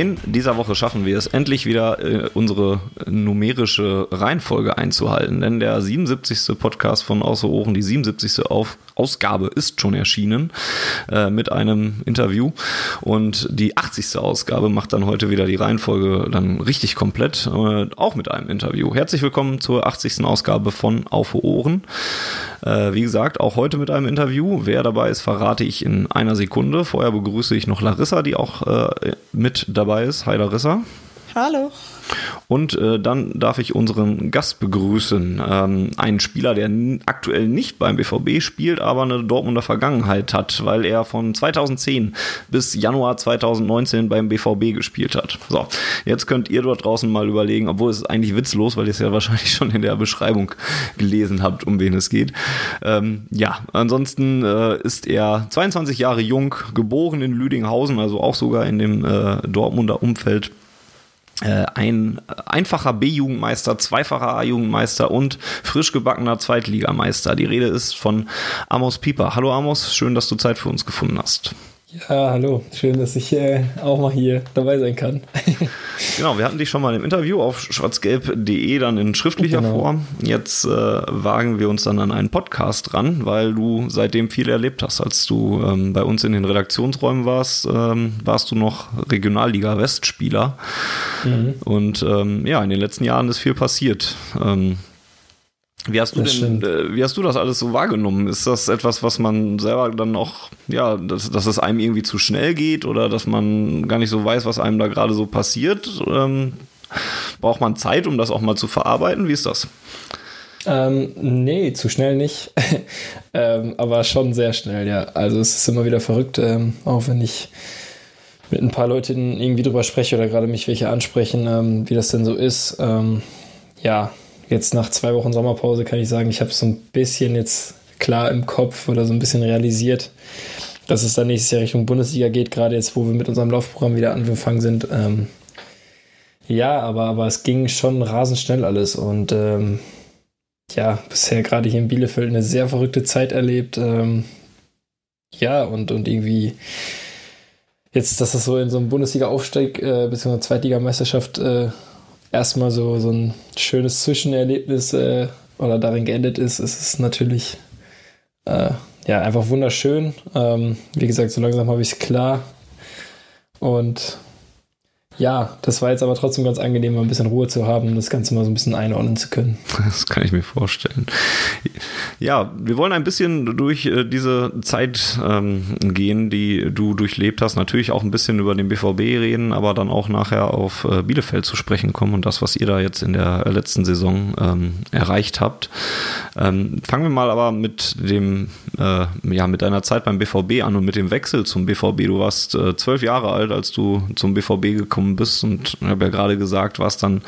In dieser Woche schaffen wir es endlich wieder, äh, unsere numerische Reihenfolge einzuhalten, denn der 77. Podcast von Außer Ohren, die 77. Auf Ausgabe ist schon erschienen äh, mit einem Interview und die 80. Ausgabe macht dann heute wieder die Reihenfolge dann richtig komplett, äh, auch mit einem Interview. Herzlich willkommen zur 80. Ausgabe von Auf Ohren. Äh, wie gesagt, auch heute mit einem Interview. Wer dabei ist, verrate ich in einer Sekunde. Vorher begrüße ich noch Larissa, die auch äh, mit dabei ist. Hi Larissa. Hallo. Und äh, dann darf ich unseren Gast begrüßen. Ähm, einen Spieler, der aktuell nicht beim BVB spielt, aber eine Dortmunder Vergangenheit hat, weil er von 2010 bis Januar 2019 beim BVB gespielt hat. So, jetzt könnt ihr dort draußen mal überlegen, obwohl es ist eigentlich witzlos, weil ihr es ja wahrscheinlich schon in der Beschreibung gelesen habt, um wen es geht. Ähm, ja, ansonsten äh, ist er 22 Jahre jung, geboren in Lüdinghausen, also auch sogar in dem äh, Dortmunder Umfeld ein einfacher B-Jugendmeister, zweifacher A-Jugendmeister und frisch gebackener Zweitligameister. Die Rede ist von Amos Pieper. Hallo Amos, schön, dass du Zeit für uns gefunden hast. Ja, hallo. Schön, dass ich äh, auch mal hier dabei sein kann. genau, wir hatten dich schon mal im Interview auf schwarzgelb.de dann in schriftlicher genau. Form. Jetzt äh, wagen wir uns dann an einen Podcast ran, weil du seitdem viel erlebt hast. Als du ähm, bei uns in den Redaktionsräumen warst, ähm, warst du noch Regionalliga Westspieler. Mhm. Und ähm, ja, in den letzten Jahren ist viel passiert. Wie hast du das denn, äh, wie hast du das alles so wahrgenommen? Ist das etwas, was man selber dann auch, ja, dass, dass es einem irgendwie zu schnell geht oder dass man gar nicht so weiß, was einem da gerade so passiert? Ähm, braucht man Zeit, um das auch mal zu verarbeiten? Wie ist das? Ähm, nee, zu schnell nicht. ähm, aber schon sehr schnell, ja. Also es ist immer wieder verrückt, ähm, auch wenn ich mit ein paar Leuten irgendwie drüber spreche oder gerade mich welche ansprechen, ähm, wie das denn so ist. Ähm, ja, jetzt nach zwei Wochen Sommerpause kann ich sagen, ich habe so ein bisschen jetzt klar im Kopf oder so ein bisschen realisiert, dass es dann nächstes Jahr Richtung Bundesliga geht, gerade jetzt, wo wir mit unserem Laufprogramm wieder angefangen sind. Ähm, ja, aber, aber es ging schon rasend schnell alles und ähm, ja, bisher gerade hier in Bielefeld eine sehr verrückte Zeit erlebt. Ähm, ja, und, und irgendwie jetzt, dass das so in so einem Bundesliga-Aufstieg äh, bzw. Zweitligameisterschaft äh, erstmal so, so ein schönes Zwischenerlebnis äh, oder darin geendet ist, ist es natürlich äh, ja einfach wunderschön. Ähm, wie gesagt, so langsam habe ich es klar. Und ja, das war jetzt aber trotzdem ganz angenehm, mal ein bisschen Ruhe zu haben und das Ganze mal so ein bisschen einordnen zu können. Das kann ich mir vorstellen. Ja, wir wollen ein bisschen durch äh, diese Zeit ähm, gehen, die du durchlebt hast. Natürlich auch ein bisschen über den BVB reden, aber dann auch nachher auf äh, Bielefeld zu sprechen kommen und das, was ihr da jetzt in der letzten Saison ähm, erreicht habt. Ähm, fangen wir mal aber mit dem, äh, ja, mit deiner Zeit beim BVB an und mit dem Wechsel zum BVB. Du warst äh, zwölf Jahre alt, als du zum BVB gekommen gekommen bist und ich habe ja gerade gesagt, warst dann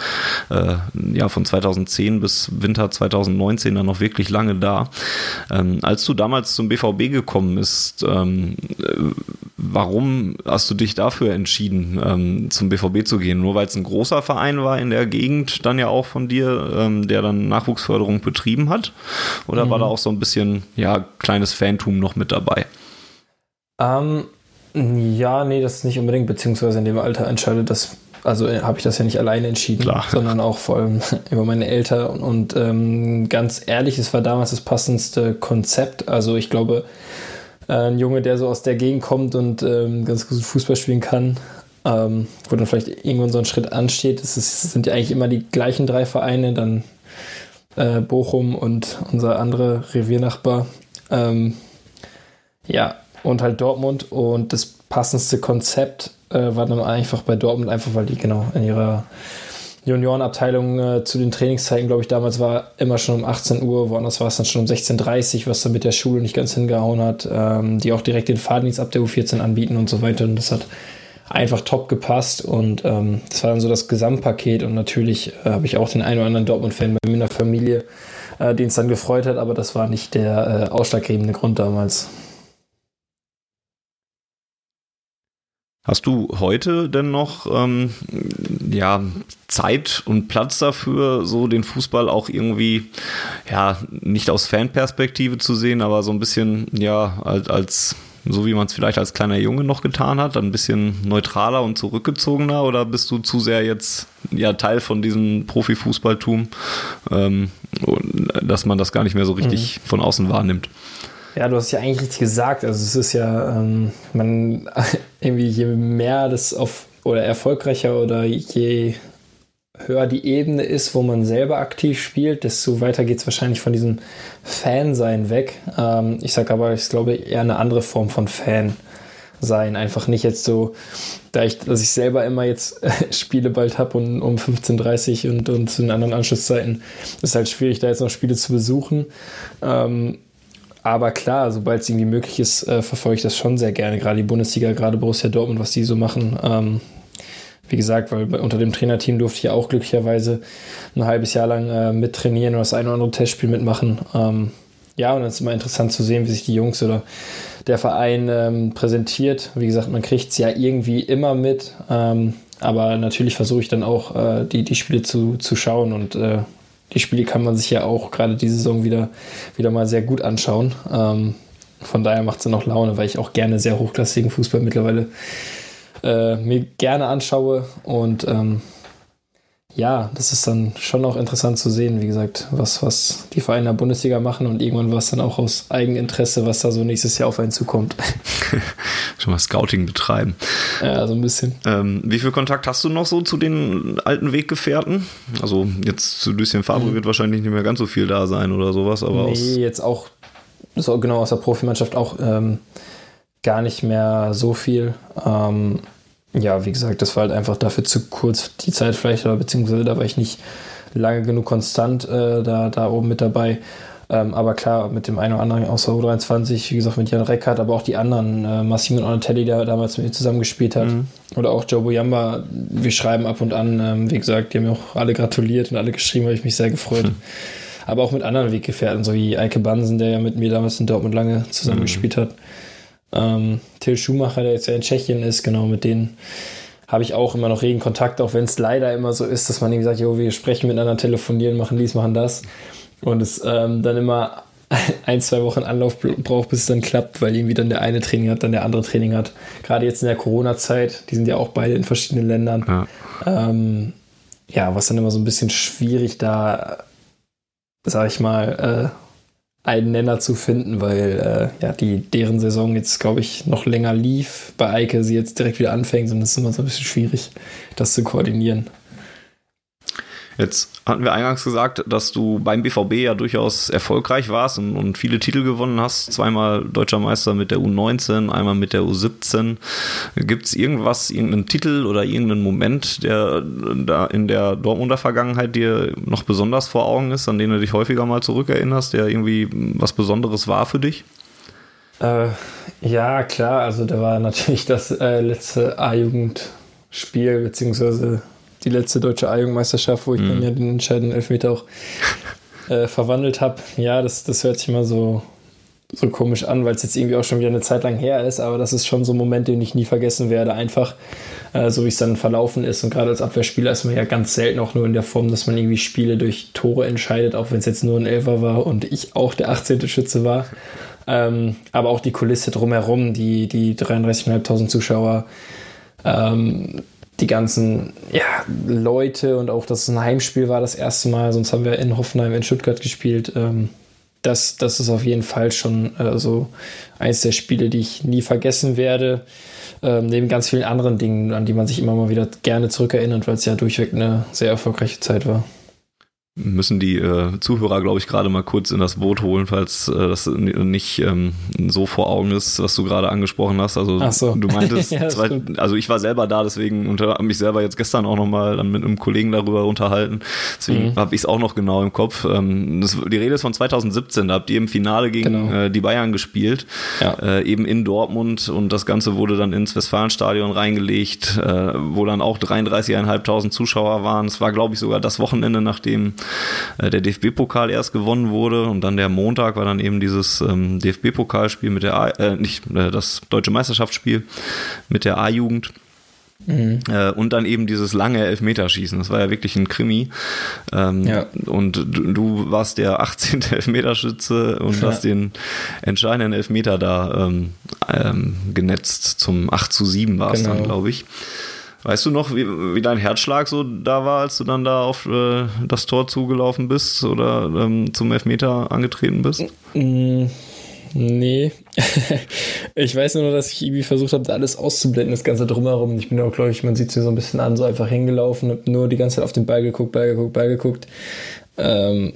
äh, ja von 2010 bis Winter 2019 dann noch wirklich lange da. Ähm, als du damals zum BVB gekommen bist, ähm, warum hast du dich dafür entschieden, ähm, zum BVB zu gehen? Nur weil es ein großer Verein war in der Gegend, dann ja auch von dir, ähm, der dann Nachwuchsförderung betrieben hat? Oder mhm. war da auch so ein bisschen ja kleines Fantum noch mit dabei? Ähm, ja, nee, das nicht unbedingt, beziehungsweise in dem Alter entscheidet das, also äh, habe ich das ja nicht alleine entschieden, Klar. sondern auch vor allem über meine Eltern. Und, und ähm, ganz ehrlich, es war damals das passendste Konzept. Also ich glaube, äh, ein Junge, der so aus der Gegend kommt und ähm, ganz gut Fußball spielen kann, ähm, wo dann vielleicht irgendwann so ein Schritt ansteht, es, sind ja eigentlich immer die gleichen drei Vereine, dann äh, Bochum und unser anderer Reviernachbar. Ähm, ja, und halt Dortmund. Und das passendste Konzept äh, war dann einfach bei Dortmund, einfach weil die genau in ihrer Juniorenabteilung äh, zu den Trainingszeiten, glaube ich, damals war immer schon um 18 Uhr, woanders war es dann schon um 16.30 Uhr, was dann mit der Schule nicht ganz hingehauen hat, ähm, die auch direkt den Fahrdienst ab der U14 anbieten und so weiter. Und das hat einfach top gepasst und ähm, das war dann so das Gesamtpaket und natürlich äh, habe ich auch den einen oder anderen Dortmund-Fan bei mir in der Familie, äh, den es dann gefreut hat, aber das war nicht der äh, ausschlaggebende Grund damals. Hast du heute denn noch ähm, ja, Zeit und Platz dafür, so den Fußball auch irgendwie, ja, nicht aus Fanperspektive zu sehen, aber so ein bisschen, ja, als, als so wie man es vielleicht als kleiner Junge noch getan hat, ein bisschen neutraler und zurückgezogener? Oder bist du zu sehr jetzt ja Teil von diesem Profifußballtum, ähm, dass man das gar nicht mehr so richtig mhm. von außen wahrnimmt? Ja, du hast ja eigentlich richtig gesagt. Also es ist ja, ähm, man irgendwie je mehr das auf oder erfolgreicher oder je höher die Ebene ist, wo man selber aktiv spielt, desto weiter geht es wahrscheinlich von diesem Fan-Sein weg. Ähm, ich sage aber, ich glaube eher eine andere Form von Fan sein. Einfach nicht jetzt so, da ich, dass ich selber immer jetzt Spiele bald habe und um 15.30 Uhr und, und zu den anderen Anschlusszeiten ist halt schwierig, da jetzt noch Spiele zu besuchen. Ähm, aber klar, sobald es irgendwie möglich ist, äh, verfolge ich das schon sehr gerne. Gerade die Bundesliga, gerade Borussia Dortmund, was die so machen. Ähm, wie gesagt, weil unter dem Trainerteam durfte ich ja auch glücklicherweise ein halbes Jahr lang äh, mittrainieren und das ein oder andere Testspiel mitmachen. Ähm, ja, und dann ist immer interessant zu sehen, wie sich die Jungs oder der Verein ähm, präsentiert. Wie gesagt, man kriegt es ja irgendwie immer mit. Ähm, aber natürlich versuche ich dann auch, äh, die, die Spiele zu, zu schauen und äh, die Spiele kann man sich ja auch gerade diese Saison wieder, wieder mal sehr gut anschauen. Ähm, von daher macht es auch Laune, weil ich auch gerne sehr hochklassigen Fußball mittlerweile äh, mir gerne anschaue. Und ähm, ja, das ist dann schon auch interessant zu sehen, wie gesagt, was, was die Vereine der Bundesliga machen und irgendwann war es dann auch aus Eigeninteresse, was da so nächstes Jahr auf einen zukommt. Schon mal Scouting betreiben. Ja, so ein bisschen. Ähm, wie viel Kontakt hast du noch so zu den alten Weggefährten? Also jetzt zu Lucien Fabre mhm. wird wahrscheinlich nicht mehr ganz so viel da sein oder sowas, aber Nee, jetzt auch, so genau aus der Profimannschaft auch ähm, gar nicht mehr so viel. Ähm, ja, wie gesagt, das war halt einfach dafür zu kurz die Zeit vielleicht, oder beziehungsweise da war ich nicht lange genug konstant äh, da, da oben mit dabei. Ähm, aber klar, mit dem einen oder anderen außer U23, wie gesagt, mit Jan Reckert, aber auch die anderen, äh, Massimo Onatelli, der damals mit mir zusammengespielt hat, mhm. oder auch Joe Boyamba, wir schreiben ab und an, ähm, wie gesagt, die haben mir auch alle gratuliert und alle geschrieben, habe ich mich sehr gefreut. Mhm. Aber auch mit anderen Weggefährten, so wie Eike Bansen, der ja mit mir damals in Dortmund lange zusammengespielt mhm. hat. Ähm, Till Schumacher, der jetzt ja in Tschechien ist, genau mit denen habe ich auch immer noch regen Kontakt, auch wenn es leider immer so ist, dass man irgendwie sagt, jo, wir sprechen miteinander, telefonieren, machen dies, machen das. Und es ähm, dann immer ein, zwei Wochen Anlauf braucht, bis es dann klappt, weil irgendwie dann der eine Training hat, dann der andere Training hat. Gerade jetzt in der Corona-Zeit, die sind ja auch beide in verschiedenen Ländern. Ja. Ähm, ja, was dann immer so ein bisschen schwierig da, sag ich mal, äh, einen Nenner zu finden, weil äh, ja, die, deren Saison jetzt, glaube ich, noch länger lief. Bei Eike sie jetzt direkt wieder anfängt und es ist immer so ein bisschen schwierig, das zu koordinieren. Jetzt hatten wir eingangs gesagt, dass du beim BVB ja durchaus erfolgreich warst und, und, viele Titel gewonnen hast. Zweimal deutscher Meister mit der U19, einmal mit der U17. Gibt es irgendwas, irgendeinen Titel oder irgendeinen Moment, der da in der Dortmunder Vergangenheit dir noch besonders vor Augen ist, an den du dich häufiger mal zurückerinnerst, der irgendwie was Besonderes war für dich? Äh, ja, klar. Also da war natürlich das äh, letzte A-Jugendspiel, beziehungsweise die letzte deutsche A-Jugendmeisterschaft, wo ich mhm. dann ja den entscheidenden Elfmeter auch äh, verwandelt habe. Ja, das, das hört sich immer so, so komisch an, weil es jetzt irgendwie auch schon wieder eine Zeit lang her ist, aber das ist schon so ein Moment, den ich nie vergessen werde. Einfach äh, so, wie es dann verlaufen ist. Und gerade als Abwehrspieler ist man ja ganz selten auch nur in der Form, dass man irgendwie Spiele durch Tore entscheidet, auch wenn es jetzt nur ein Elfer war und ich auch der 18. Schütze war. Ähm, aber auch die Kulisse drumherum, die, die 33.500 Zuschauer, ähm, die ganzen ja, Leute und auch, dass es ein Heimspiel war das erste Mal, sonst haben wir in Hoffenheim, in Stuttgart gespielt. Ähm, das, das ist auf jeden Fall schon äh, so eins der Spiele, die ich nie vergessen werde. Ähm, neben ganz vielen anderen Dingen, an die man sich immer mal wieder gerne zurückerinnert, weil es ja durchweg eine sehr erfolgreiche Zeit war. Müssen die äh, Zuhörer, glaube ich, gerade mal kurz in das Boot holen, falls äh, das nicht ähm, so vor Augen ist, was du gerade angesprochen hast. Also so. du meintest, ja, zwei, also ich war selber da, deswegen habe mich selber jetzt gestern auch nochmal mit einem Kollegen darüber unterhalten. Deswegen mhm. habe ich es auch noch genau im Kopf. Ähm, das, die Rede ist von 2017, da habt ihr im Finale gegen genau. äh, die Bayern gespielt, ja. äh, eben in Dortmund und das Ganze wurde dann ins Westfalenstadion reingelegt, äh, wo dann auch 33.500 Zuschauer waren. Es war, glaube ich, sogar das Wochenende, nachdem der DFB-Pokal erst gewonnen wurde und dann der Montag war dann eben dieses ähm, DFB-Pokalspiel mit der A äh, nicht äh, das deutsche Meisterschaftsspiel mit der A-Jugend. Mhm. Äh, und dann eben dieses lange Elfmeterschießen. Das war ja wirklich ein Krimi. Ähm, ja. Und du, du, warst der 18. Elfmeterschütze und ja. hast den entscheidenden Elfmeter da ähm, ähm, genetzt. Zum 8 zu 7 war es genau. dann, glaube ich. Weißt du noch, wie, wie dein Herzschlag so da war, als du dann da auf äh, das Tor zugelaufen bist oder ähm, zum Elfmeter angetreten bist? Mm, nee. ich weiß nur, dass ich irgendwie versucht habe, da alles auszublenden, das Ganze drumherum. Ich bin auch, glaube ich, man sieht es mir so ein bisschen an, so einfach hingelaufen, hab nur die ganze Zeit auf den Ball geguckt, Ball geguckt, Ball geguckt. Ähm,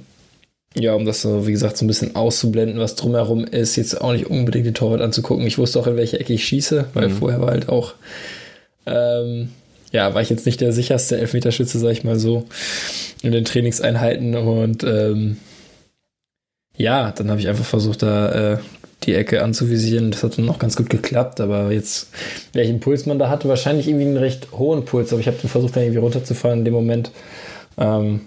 ja, um das so, wie gesagt, so ein bisschen auszublenden, was drumherum ist, jetzt auch nicht unbedingt den Torwart anzugucken. Ich wusste auch, in welche Ecke ich schieße, weil mhm. vorher war halt auch ähm, ja, war ich jetzt nicht der sicherste Elfmeterschütze, sag ich mal so, in den Trainingseinheiten. Und ähm, ja, dann habe ich einfach versucht, da äh, die Ecke anzuvisieren. Das hat dann auch ganz gut geklappt. Aber jetzt, welchen Puls man da hatte, wahrscheinlich irgendwie einen recht hohen Puls. Aber ich habe dann versucht, da irgendwie runterzufahren in dem Moment. Ähm,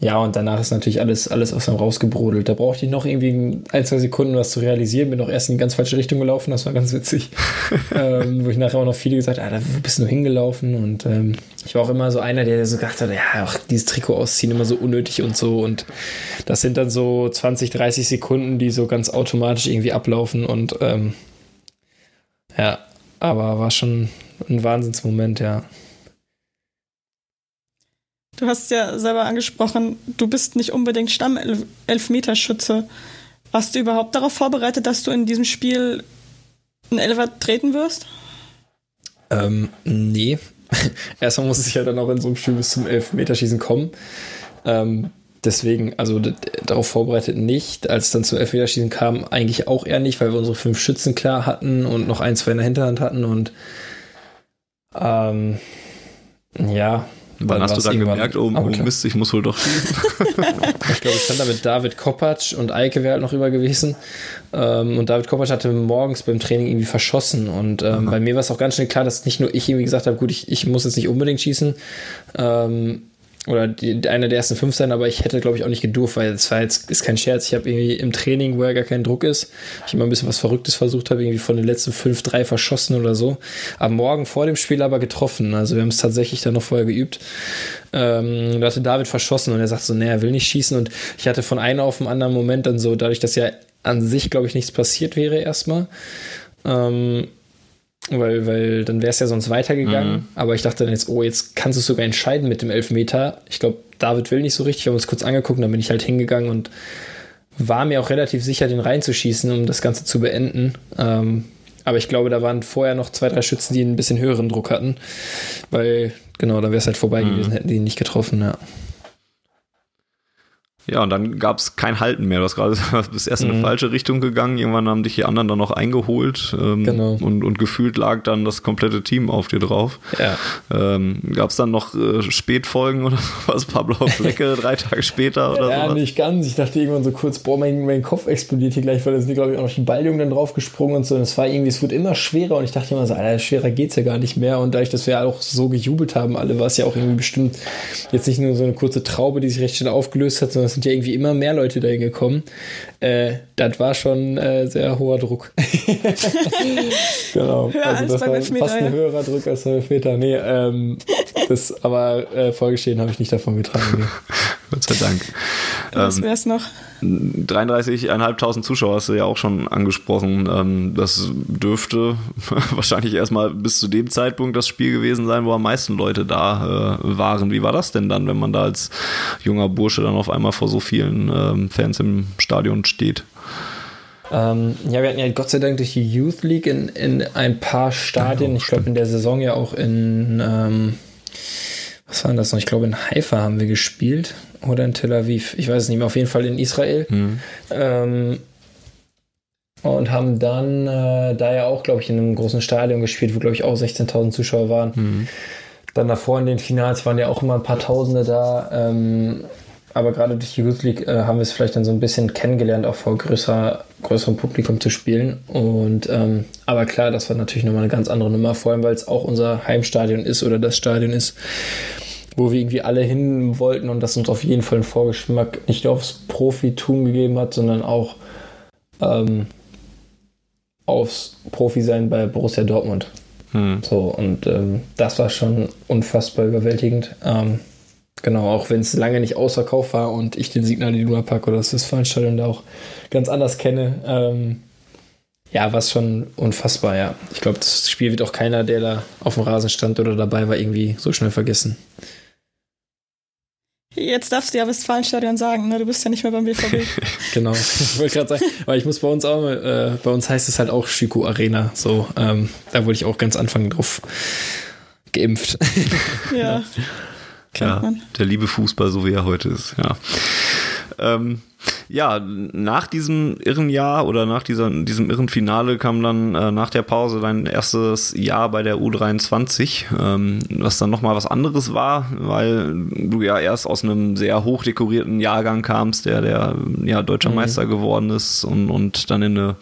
ja, und danach ist natürlich alles, alles aus dem rausgebrodelt. Da brauchte ich noch irgendwie ein, zwei Sekunden, was zu realisieren. Bin auch erst in die ganz falsche Richtung gelaufen, das war ganz witzig. ähm, wo ich nachher auch noch viele gesagt habe, ah, da bist du hingelaufen. Und ähm, ich war auch immer so einer, der so gedacht hat, ja, auch dieses Trikot ausziehen, immer so unnötig und so. Und das sind dann so 20, 30 Sekunden, die so ganz automatisch irgendwie ablaufen. Und ähm, ja, aber war schon ein Wahnsinnsmoment, ja. Du hast ja selber angesprochen, du bist nicht unbedingt Stammelfmeterschütze. Warst du überhaupt darauf vorbereitet, dass du in diesem Spiel einen Elfer treten wirst? Ähm, nee. Erstmal muss es ja dann auch in so einem Spiel bis zum Elfmeterschießen kommen. Ähm, deswegen, also darauf vorbereitet nicht. Als es dann zum Elfmeterschießen kam, eigentlich auch eher nicht, weil wir unsere fünf Schützen klar hatten und noch ein, zwei in der Hinterhand hatten und ähm, ja, Wann hast du dann gemerkt, oh, oh Mist, ich muss wohl doch schießen? ich glaube, ich stand da mit David Kopacz und Eike wäre halt noch rüber gewesen. Ähm, und David Kopacz hatte morgens beim Training irgendwie verschossen. Und ähm, bei mir war es auch ganz schnell klar, dass nicht nur ich irgendwie gesagt habe, gut, ich, ich muss jetzt nicht unbedingt schießen. Ähm, oder die, einer der ersten fünf sein, aber ich hätte, glaube ich, auch nicht gedurft, weil es war jetzt ist kein Scherz. Ich habe irgendwie im Training, wo ja gar kein Druck ist, ich immer ein bisschen was Verrücktes versucht habe, irgendwie von den letzten fünf drei verschossen oder so. Am Morgen vor dem Spiel aber getroffen. Also wir haben es tatsächlich dann noch vorher geübt. Ähm, da hatte David verschossen und er sagt so, nee, er will nicht schießen. Und ich hatte von einem auf den anderen Moment dann so, dadurch, dass ja an sich, glaube ich, nichts passiert wäre erstmal. Ähm, weil, weil dann wäre es ja sonst weitergegangen. Mhm. Aber ich dachte dann jetzt, oh, jetzt kannst du es sogar entscheiden mit dem Elfmeter. Ich glaube, David will nicht so richtig. Wir haben uns kurz angeguckt, dann bin ich halt hingegangen und war mir auch relativ sicher, den reinzuschießen, um das Ganze zu beenden. Ähm, aber ich glaube, da waren vorher noch zwei, drei Schützen, die einen bisschen höheren Druck hatten. Weil, genau, da wäre es halt vorbei mhm. gewesen, hätten die ihn nicht getroffen, ja. Ja, und dann gab es kein Halten mehr. Du hast gerade bist erst in eine mhm. falsche Richtung gegangen. Irgendwann haben dich die anderen dann noch eingeholt. Ähm, genau. und, und gefühlt lag dann das komplette Team auf dir drauf. Ja. Ähm, gab es dann noch äh, Spätfolgen oder was? Paar blaue Flecke drei Tage später oder so? Ja, sowas? nicht ganz. Ich dachte irgendwann so kurz, boah, mein, mein Kopf explodiert hier gleich, weil da sind, glaube ich, auch noch die Balljungen dann draufgesprungen und so. Und es war irgendwie, es wurde immer schwerer und ich dachte immer so, Alter, schwerer geht's ja gar nicht mehr. Und dadurch, dass wir auch so gejubelt haben, alle, war es ja auch irgendwie bestimmt jetzt nicht nur so eine kurze Traube, die sich recht schnell aufgelöst hat, sondern sind ja irgendwie immer mehr Leute dahin gekommen. Äh, das war schon äh, sehr hoher Druck. genau. Höher also das war Elfmeter, fast ein höherer Druck als beim Elfmeter. Nee, ähm, das, aber äh, vorgeschehen habe ich nicht davon getragen. Gott sei Dank. Was wäre es noch? 33.500 Zuschauer hast du ja auch schon angesprochen. Ähm, das dürfte wahrscheinlich erstmal bis zu dem Zeitpunkt das Spiel gewesen sein, wo am meisten Leute da äh, waren. Wie war das denn dann, wenn man da als junger Bursche dann auf einmal vor so vielen ähm, Fans im Stadion steht? Ähm, ja, wir hatten ja Gott sei Dank durch die Youth League in, in ein paar Stadien, ja, ich glaube in der Saison ja auch in was war denn das noch? Ich glaube, in Haifa haben wir gespielt oder in Tel Aviv. Ich weiß es nicht mehr. Auf jeden Fall in Israel. Mhm. Ähm, und haben dann äh, da ja auch, glaube ich, in einem großen Stadion gespielt, wo, glaube ich, auch 16.000 Zuschauer waren. Mhm. Dann davor in den Finals waren ja auch immer ein paar Tausende da. Ähm, aber gerade durch die Youth League äh, haben wir es vielleicht dann so ein bisschen kennengelernt, auch vor größer, größerem Publikum zu spielen. Und ähm, aber klar, das war natürlich nochmal eine ganz andere Nummer, vor allem weil es auch unser Heimstadion ist oder das Stadion ist, wo wir irgendwie alle hin wollten und das uns auf jeden Fall einen Vorgeschmack nicht nur aufs Profitum gegeben hat, sondern auch ähm, aufs Profi-Sein bei Borussia Dortmund. Hm. So, und ähm, das war schon unfassbar überwältigend. Ähm, genau, auch wenn es lange nicht ausverkauft war und ich den Signal Iduna Park oder das Westfalenstadion da auch ganz anders kenne. Ähm, ja, war es schon unfassbar, ja. Ich glaube, das Spiel wird auch keiner, der da auf dem Rasen stand oder dabei war, irgendwie so schnell vergessen. Jetzt darfst du ja Westfalenstadion sagen, ne? Du bist ja nicht mehr beim BVB. genau. Ich wollte gerade sagen, weil ich muss bei uns auch, äh, bei uns heißt es halt auch Schiko Arena. So, ähm, da wurde ich auch ganz Anfang drauf geimpft. ja. Klar, der liebe Fußball, so wie er heute ist, ja. Ähm, ja, nach diesem irren Jahr oder nach dieser, diesem irren Finale kam dann äh, nach der Pause dein erstes Jahr bei der U23, ähm, was dann nochmal was anderes war, weil du ja erst aus einem sehr hochdekorierten Jahrgang kamst, der der ja, deutscher mhm. Meister geworden ist und, und dann in eine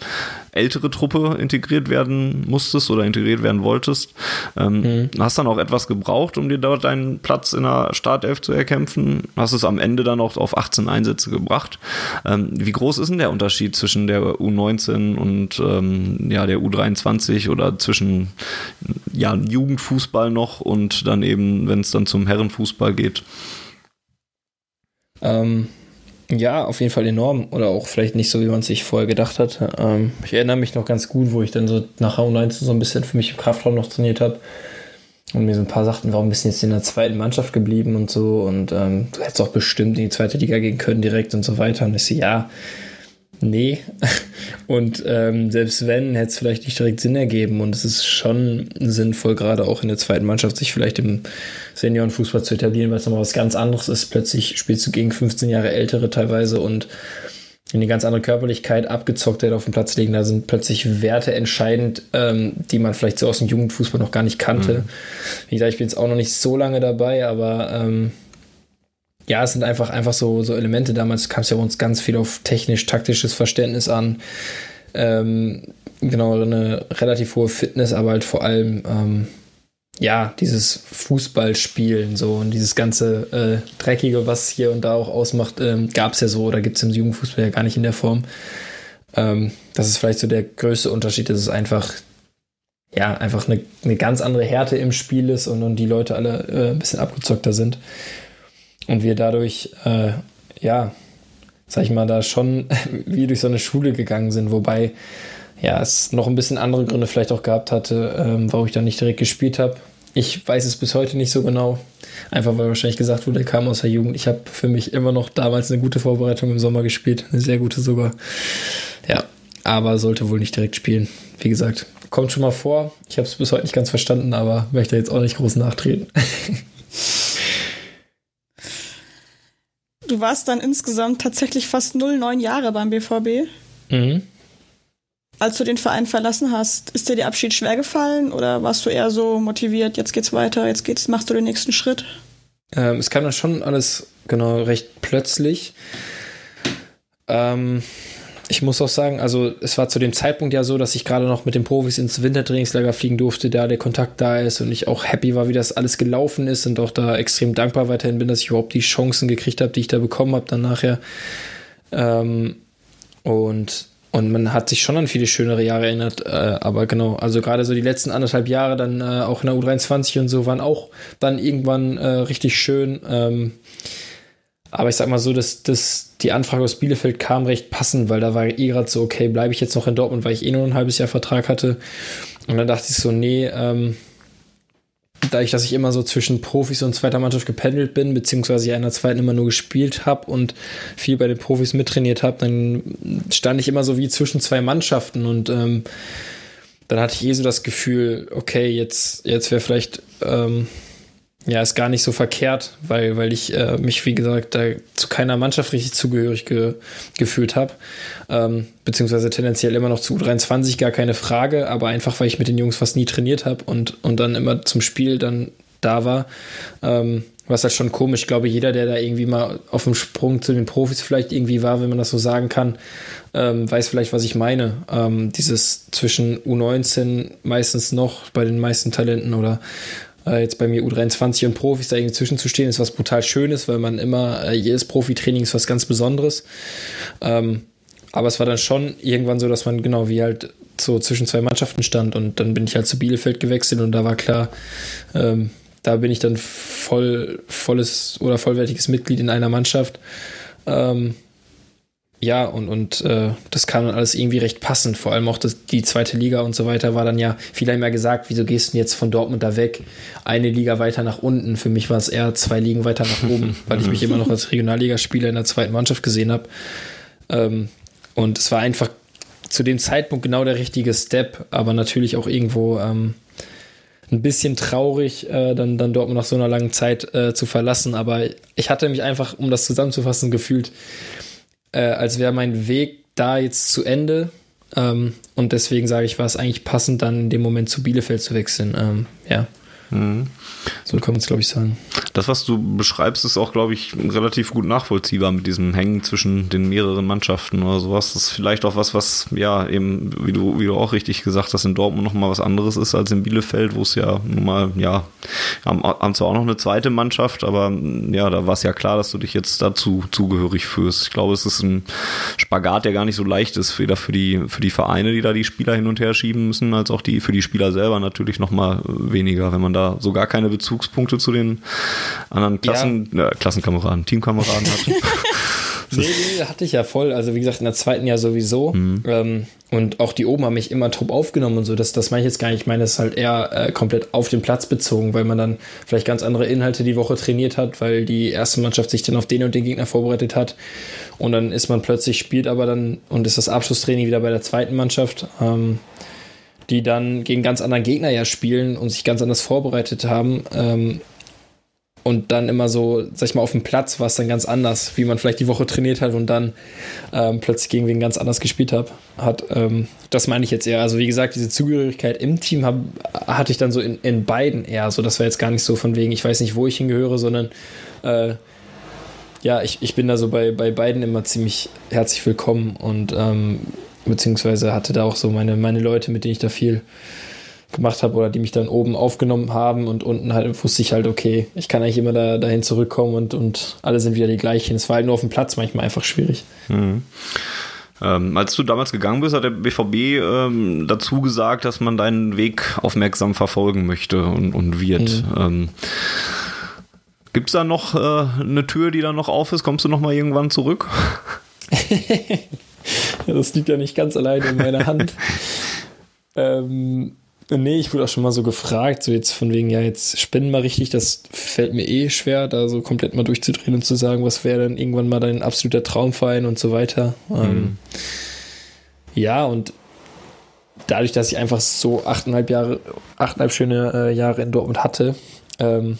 ältere Truppe integriert werden musstest oder integriert werden wolltest. Ähm, mhm. Hast dann auch etwas gebraucht, um dir dort deinen Platz in der Startelf zu erkämpfen. Hast es am Ende dann auch auf 18 Einsätze gebracht. Ähm, wie groß ist denn der Unterschied zwischen der U19 und ähm, ja, der U23 oder zwischen ja, Jugendfußball noch und dann eben, wenn es dann zum Herrenfußball geht? Ähm, ja, auf jeden Fall enorm. Oder auch vielleicht nicht so, wie man sich vorher gedacht hat. Ähm, ich erinnere mich noch ganz gut, wo ich dann so nach U19 so ein bisschen für mich im Kraftraum noch trainiert habe. Und mir so ein paar sagten, warum bist du jetzt in der zweiten Mannschaft geblieben und so. Und ähm, du hättest auch bestimmt in die zweite Liga gehen können direkt und so weiter. Und ich so, ja, nee. Und ähm, selbst wenn, hätte es vielleicht nicht direkt Sinn ergeben. Und es ist schon sinnvoll, gerade auch in der zweiten Mannschaft, sich vielleicht im Seniorenfußball zu etablieren, weil es nochmal was ganz anderes ist. Plötzlich spielst du gegen 15 Jahre ältere teilweise und eine ganz andere Körperlichkeit, Abgezocktheit auf dem Platz liegen. Da sind plötzlich Werte entscheidend, ähm, die man vielleicht so aus dem Jugendfußball noch gar nicht kannte. Mhm. Wie gesagt, ich bin jetzt auch noch nicht so lange dabei, aber ähm, ja, es sind einfach, einfach so, so Elemente. Damals kam es ja bei uns ganz viel auf technisch-taktisches Verständnis an. Ähm, genau, eine relativ hohe Fitness, aber halt vor allem, ähm, ja, dieses Fußballspielen so und dieses ganze äh, Dreckige, was hier und da auch ausmacht, ähm, gab es ja so oder gibt es im Jugendfußball ja gar nicht in der Form. Ähm, das ist vielleicht so der größte Unterschied, dass es einfach, ja, einfach eine, eine ganz andere Härte im Spiel ist und, und die Leute alle äh, ein bisschen abgezockter sind und wir dadurch, äh, ja, sag ich mal, da schon wie durch so eine Schule gegangen sind, wobei ja, es noch ein bisschen andere Gründe vielleicht auch gehabt hatte, ähm, warum ich da nicht direkt gespielt habe. Ich weiß es bis heute nicht so genau. Einfach weil wahrscheinlich gesagt wurde, er kam aus der Jugend. Ich habe für mich immer noch damals eine gute Vorbereitung im Sommer gespielt. Eine sehr gute sogar. Ja, aber sollte wohl nicht direkt spielen. Wie gesagt, kommt schon mal vor. Ich habe es bis heute nicht ganz verstanden, aber möchte jetzt auch nicht groß nachtreten. Du warst dann insgesamt tatsächlich fast 09 Jahre beim BVB. Mhm. Als du den Verein verlassen hast, ist dir der Abschied schwer gefallen oder warst du eher so motiviert, jetzt geht's weiter, jetzt geht's, machst du den nächsten Schritt? Ähm, es kam dann schon alles genau recht plötzlich. Ähm, ich muss auch sagen, also es war zu dem Zeitpunkt ja so, dass ich gerade noch mit den Profis ins Wintertrainingslager fliegen durfte, da der Kontakt da ist und ich auch happy war, wie das alles gelaufen ist und auch da extrem dankbar weiterhin bin, dass ich überhaupt die Chancen gekriegt habe, die ich da bekommen habe dann nachher. Ähm, und und man hat sich schon an viele schönere Jahre erinnert, äh, aber genau, also gerade so die letzten anderthalb Jahre dann äh, auch in der U23 und so waren auch dann irgendwann äh, richtig schön. Ähm, aber ich sag mal so, dass, dass die Anfrage aus Bielefeld kam recht passend, weil da war eh gerade so, okay, bleibe ich jetzt noch in Dortmund, weil ich eh nur ein halbes Jahr Vertrag hatte. Und dann dachte ich so, nee, ähm, da ich, dass ich immer so zwischen Profis und zweiter Mannschaft gependelt bin, beziehungsweise in der zweiten immer nur gespielt habe und viel bei den Profis mittrainiert habe, dann stand ich immer so wie zwischen zwei Mannschaften und ähm, dann hatte ich eh so das Gefühl, okay, jetzt, jetzt wäre vielleicht ähm, ja, ist gar nicht so verkehrt, weil, weil ich äh, mich, wie gesagt, da zu keiner Mannschaft richtig zugehörig ge gefühlt habe. Ähm, beziehungsweise tendenziell immer noch zu U23, gar keine Frage, aber einfach, weil ich mit den Jungs fast nie trainiert habe und, und dann immer zum Spiel dann da war. Ähm, was halt schon komisch. Ich glaube, jeder, der da irgendwie mal auf dem Sprung zu den Profis vielleicht irgendwie war, wenn man das so sagen kann, ähm, weiß vielleicht, was ich meine. Ähm, dieses zwischen U19 meistens noch bei den meisten Talenten oder äh, jetzt bei mir U23 und Profis da irgendwie zwischenzustehen, ist was brutal Schönes, weil man immer, äh, jedes Profitraining ist was ganz Besonderes. Ähm, aber es war dann schon irgendwann so, dass man genau wie halt so zwischen zwei Mannschaften stand und dann bin ich halt zu Bielefeld gewechselt und da war klar, ähm, da bin ich dann voll, volles oder vollwertiges Mitglied in einer Mannschaft. Ähm, ja, und, und äh, das kam dann alles irgendwie recht passend. Vor allem auch das, die zweite Liga und so weiter war dann ja, viele haben ja gesagt, wieso gehst du denn jetzt von Dortmund da weg? Eine Liga weiter nach unten. Für mich war es eher zwei Ligen weiter nach oben, weil ich mich immer noch als Regionalligaspieler in der zweiten Mannschaft gesehen habe. Ähm, und es war einfach zu dem Zeitpunkt genau der richtige Step, aber natürlich auch irgendwo ähm, ein bisschen traurig, äh, dann, dann Dortmund nach so einer langen Zeit äh, zu verlassen. Aber ich hatte mich einfach, um das zusammenzufassen, gefühlt, äh, als wäre mein Weg da jetzt zu Ende. Ähm, und deswegen sage ich, war es eigentlich passend, dann in dem Moment zu Bielefeld zu wechseln. Ähm, ja. Mhm. So kann man es, glaube ich, sagen. Das, was du beschreibst, ist auch, glaube ich, relativ gut nachvollziehbar mit diesem Hängen zwischen den mehreren Mannschaften oder sowas. Das ist vielleicht auch was, was, ja, eben, wie du, wie du auch richtig gesagt hast, in Dortmund nochmal was anderes ist als in Bielefeld, wo es ja nun mal, ja, haben, zwar auch noch eine zweite Mannschaft, aber ja, da war es ja klar, dass du dich jetzt dazu zugehörig fühlst. Ich glaube, es ist ein Spagat, der gar nicht so leicht ist, weder für die, für die Vereine, die da die Spieler hin und her schieben müssen, als auch die für die Spieler selber natürlich nochmal weniger, wenn man da so gar keine Bezugspunkte zu den anderen Klassen, ja. äh, Klassenkameraden, Teamkameraden hat. nee, nee, hatte ich ja voll. Also wie gesagt, in der zweiten Jahr sowieso. Mhm. Ähm, und auch die oben haben mich immer top aufgenommen und so. Das, das meine ich jetzt gar nicht. Ich meine, das ist halt eher äh, komplett auf den Platz bezogen, weil man dann vielleicht ganz andere Inhalte die Woche trainiert hat, weil die erste Mannschaft sich dann auf den und den Gegner vorbereitet hat. Und dann ist man plötzlich, spielt aber dann und ist das Abschlusstraining wieder bei der zweiten Mannschaft. Ähm, die dann gegen ganz anderen Gegner ja spielen und sich ganz anders vorbereitet haben. Ähm, und dann immer so, sag ich mal, auf dem Platz war es dann ganz anders, wie man vielleicht die Woche trainiert hat und dann ähm, plötzlich gegen wen ganz anders gespielt hab, hat. Ähm, das meine ich jetzt eher. Also wie gesagt, diese Zugehörigkeit im Team hab, hatte ich dann so in, in beiden eher. So, das war jetzt gar nicht so von wegen, ich weiß nicht, wo ich hingehöre, sondern äh, ja, ich, ich bin da so bei, bei beiden immer ziemlich herzlich willkommen und ähm, beziehungsweise hatte da auch so meine, meine Leute, mit denen ich da viel gemacht habe oder die mich dann oben aufgenommen haben und unten halt wusste ich halt, okay, ich kann eigentlich immer da, dahin zurückkommen und, und alle sind wieder die gleichen. Es war halt nur auf dem Platz manchmal einfach schwierig. Mhm. Ähm, als du damals gegangen bist, hat der BVB ähm, dazu gesagt, dass man deinen Weg aufmerksam verfolgen möchte und, und wird. Mhm. Ähm, Gibt es da noch äh, eine Tür, die da noch auf ist? Kommst du noch mal irgendwann zurück? das liegt ja nicht ganz alleine in meiner Hand. ähm, nee, ich wurde auch schon mal so gefragt, so jetzt von wegen, ja, jetzt spenden mal richtig, das fällt mir eh schwer, da so komplett mal durchzudrehen und zu sagen, was wäre denn irgendwann mal dein absoluter Traumverein und so weiter. Mhm. Ähm, ja, und dadurch, dass ich einfach so achteinhalb Jahre, achteinhalb schöne äh, Jahre in Dortmund hatte, ähm,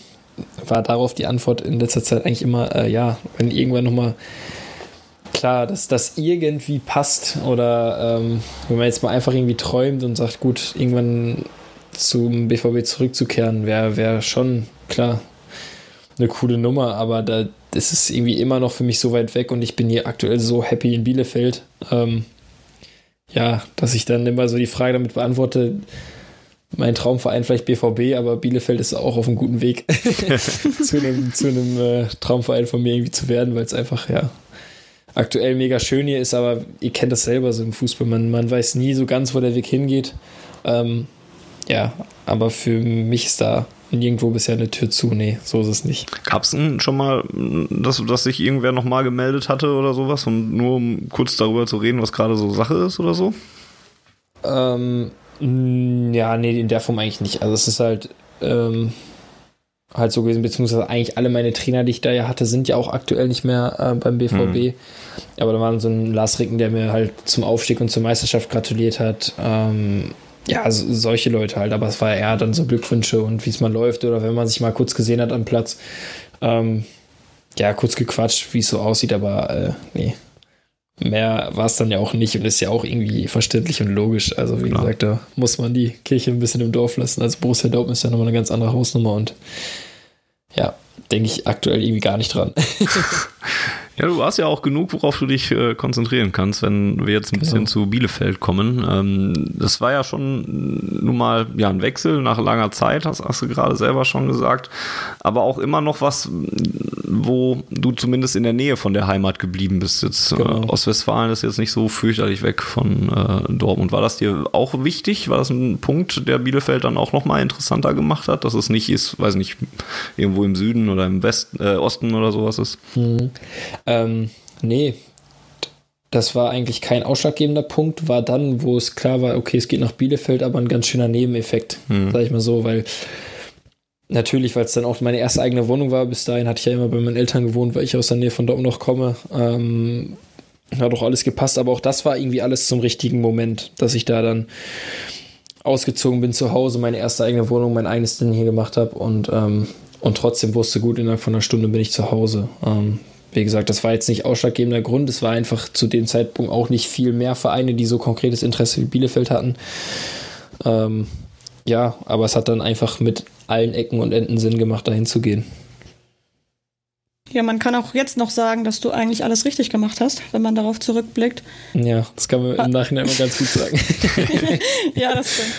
war darauf die Antwort in letzter Zeit eigentlich immer, äh, ja, wenn irgendwann nochmal klar, dass das irgendwie passt oder ähm, wenn man jetzt mal einfach irgendwie träumt und sagt, gut, irgendwann zum BVB zurückzukehren, wäre wär schon klar eine coole Nummer, aber da das ist irgendwie immer noch für mich so weit weg und ich bin hier aktuell so happy in Bielefeld. Ähm, ja, dass ich dann immer so die Frage damit beantworte, mein Traumverein vielleicht BVB, aber Bielefeld ist auch auf einem guten Weg, zu einem, zu einem äh, Traumverein von mir irgendwie zu werden, weil es einfach, ja, aktuell mega schön hier ist, aber ihr kennt das selber so im Fußball. Man, man weiß nie so ganz, wo der Weg hingeht. Ähm, ja, aber für mich ist da nirgendwo bisher eine Tür zu. Nee, so ist es nicht. Gab es schon mal, dass, dass sich irgendwer nochmal gemeldet hatte oder sowas, um nur um kurz darüber zu reden, was gerade so Sache ist oder so? Ähm, ja, nee, in der Form eigentlich nicht. Also es ist halt, ähm, halt so gewesen, beziehungsweise eigentlich alle meine Trainer, die ich da ja hatte, sind ja auch aktuell nicht mehr äh, beim BVB. Mhm. Aber da war so ein Lars Ricken, der mir halt zum Aufstieg und zur Meisterschaft gratuliert hat. Ähm, ja, so, solche Leute halt, aber es war eher dann so Glückwünsche und wie es mal läuft oder wenn man sich mal kurz gesehen hat am Platz. Ähm, ja, kurz gequatscht, wie es so aussieht, aber äh, nee. Mehr war es dann ja auch nicht und ist ja auch irgendwie verständlich und logisch. Also, wie Klar. gesagt, da muss man die Kirche ein bisschen im Dorf lassen. Also, Borussia Dortmund ist ja nochmal eine ganz andere Hausnummer und ja, denke ich aktuell irgendwie gar nicht dran. Ja, du hast ja auch genug, worauf du dich äh, konzentrieren kannst, wenn wir jetzt ein bisschen genau. zu Bielefeld kommen. Ähm, das war ja schon nun mal ja, ein Wechsel nach langer Zeit, hast, hast du gerade selber schon gesagt. Aber auch immer noch was, wo du zumindest in der Nähe von der Heimat geblieben bist. Jetzt, äh, genau. äh, Ostwestfalen ist jetzt nicht so fürchterlich weg von äh, Dortmund. War das dir auch wichtig? War das ein Punkt, der Bielefeld dann auch nochmal interessanter gemacht hat, dass es nicht ist, weiß nicht, irgendwo im Süden oder im Westen, äh, Osten oder sowas ist? Mhm. Ähm, nee, das war eigentlich kein ausschlaggebender Punkt, war dann, wo es klar war, okay, es geht nach Bielefeld, aber ein ganz schöner Nebeneffekt, mhm. sag ich mal so, weil natürlich, weil es dann auch meine erste eigene Wohnung war, bis dahin hatte ich ja immer bei meinen Eltern gewohnt, weil ich aus der Nähe von Dortmund noch komme. Ähm, hat auch alles gepasst, aber auch das war irgendwie alles zum richtigen Moment, dass ich da dann ausgezogen bin zu Hause, meine erste eigene Wohnung, mein eigenes Ding hier gemacht habe und, ähm, und trotzdem wusste gut, innerhalb von einer Stunde bin ich zu Hause. Ähm, wie gesagt, das war jetzt nicht ausschlaggebender Grund. Es war einfach zu dem Zeitpunkt auch nicht viel mehr Vereine, die so konkretes Interesse wie Bielefeld hatten. Ähm, ja, aber es hat dann einfach mit allen Ecken und Enden Sinn gemacht, dahin zu gehen. Ja, man kann auch jetzt noch sagen, dass du eigentlich alles richtig gemacht hast, wenn man darauf zurückblickt. Ja, das kann man im Nachhinein immer ganz gut sagen. ja, das stimmt.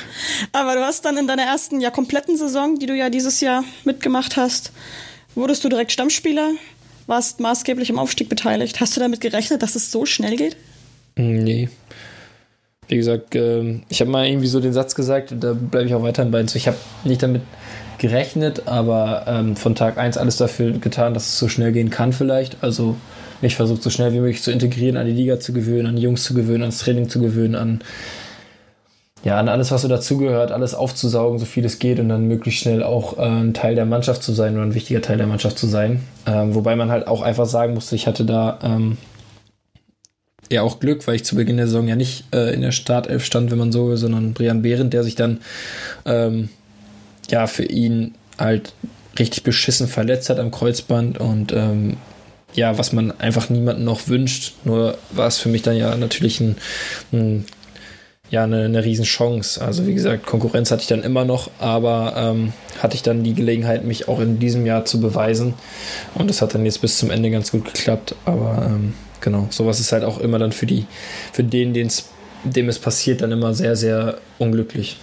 Aber du hast dann in deiner ersten, ja, kompletten Saison, die du ja dieses Jahr mitgemacht hast, wurdest du direkt Stammspieler warst maßgeblich am Aufstieg beteiligt. Hast du damit gerechnet, dass es so schnell geht? Nee. Wie gesagt, ähm, ich habe mal irgendwie so den Satz gesagt, da bleibe ich auch weiterhin bei. Ich habe nicht damit gerechnet, aber ähm, von Tag 1 alles dafür getan, dass es so schnell gehen kann vielleicht. Also mich versucht so schnell wie möglich zu integrieren, an die Liga zu gewöhnen, an die Jungs zu gewöhnen, ans Training zu gewöhnen, an ja, an alles, was so dazugehört, alles aufzusaugen, so viel es geht und dann möglichst schnell auch äh, ein Teil der Mannschaft zu sein oder ein wichtiger Teil der Mannschaft zu sein. Ähm, wobei man halt auch einfach sagen musste, ich hatte da ähm, ja auch Glück, weil ich zu Beginn der Saison ja nicht äh, in der Startelf stand, wenn man so will, sondern Brian Behrendt, der sich dann ähm, ja für ihn halt richtig beschissen verletzt hat am Kreuzband und ähm, ja, was man einfach niemandem noch wünscht. Nur war es für mich dann ja natürlich ein, ein ja eine, eine Riesenchance. Also wie gesagt, Konkurrenz hatte ich dann immer noch, aber ähm, hatte ich dann die Gelegenheit, mich auch in diesem Jahr zu beweisen. Und das hat dann jetzt bis zum Ende ganz gut geklappt. Aber ähm, genau, sowas ist halt auch immer dann für die, für den, den's, dem es passiert, dann immer sehr, sehr unglücklich.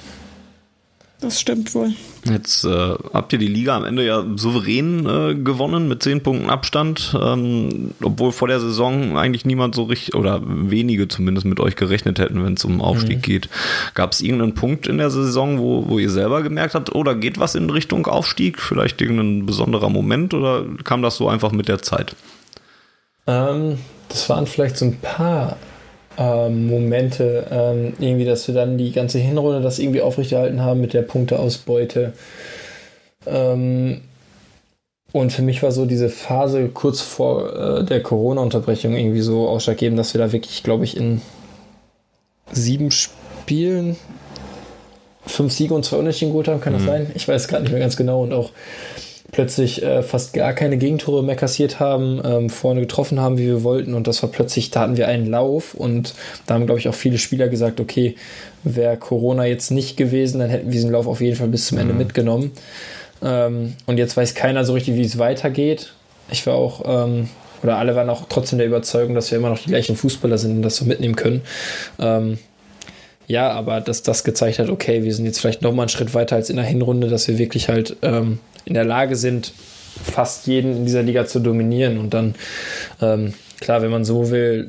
Das stimmt wohl. Jetzt äh, habt ihr die Liga am Ende ja souverän äh, gewonnen mit zehn Punkten Abstand, ähm, obwohl vor der Saison eigentlich niemand so richtig oder wenige zumindest mit euch gerechnet hätten, wenn es um Aufstieg mhm. geht. Gab es irgendeinen Punkt in der Saison, wo, wo ihr selber gemerkt habt, oder geht was in Richtung Aufstieg? Vielleicht irgendein besonderer Moment oder kam das so einfach mit der Zeit? Ähm, das waren vielleicht so ein paar ähm, Momente, ähm, irgendwie, dass wir dann die ganze Hinrunde das irgendwie aufrechterhalten haben mit der Punkteausbeute. Ähm, und für mich war so diese Phase kurz vor äh, der Corona-Unterbrechung irgendwie so ausschlaggebend, dass wir da wirklich, glaube ich, in sieben Spielen fünf Siege und zwei Unentschieden geholt haben. Kann mhm. das sein? Ich weiß gerade nicht mehr ganz genau. Und auch plötzlich äh, fast gar keine Gegentore mehr kassiert haben, ähm, vorne getroffen haben, wie wir wollten. Und das war plötzlich, da hatten wir einen Lauf und da haben, glaube ich, auch viele Spieler gesagt, okay, wäre Corona jetzt nicht gewesen, dann hätten wir diesen Lauf auf jeden Fall bis zum Ende mhm. mitgenommen. Ähm, und jetzt weiß keiner so richtig, wie es weitergeht. Ich war auch, ähm, oder alle waren auch trotzdem der Überzeugung, dass wir immer noch die gleichen Fußballer sind und das so mitnehmen können. Ja, aber dass das gezeigt hat, okay, wir sind jetzt vielleicht nochmal einen Schritt weiter als in der Hinrunde, dass wir wirklich halt ähm, in der Lage sind, fast jeden in dieser Liga zu dominieren. Und dann, ähm, klar, wenn man so will,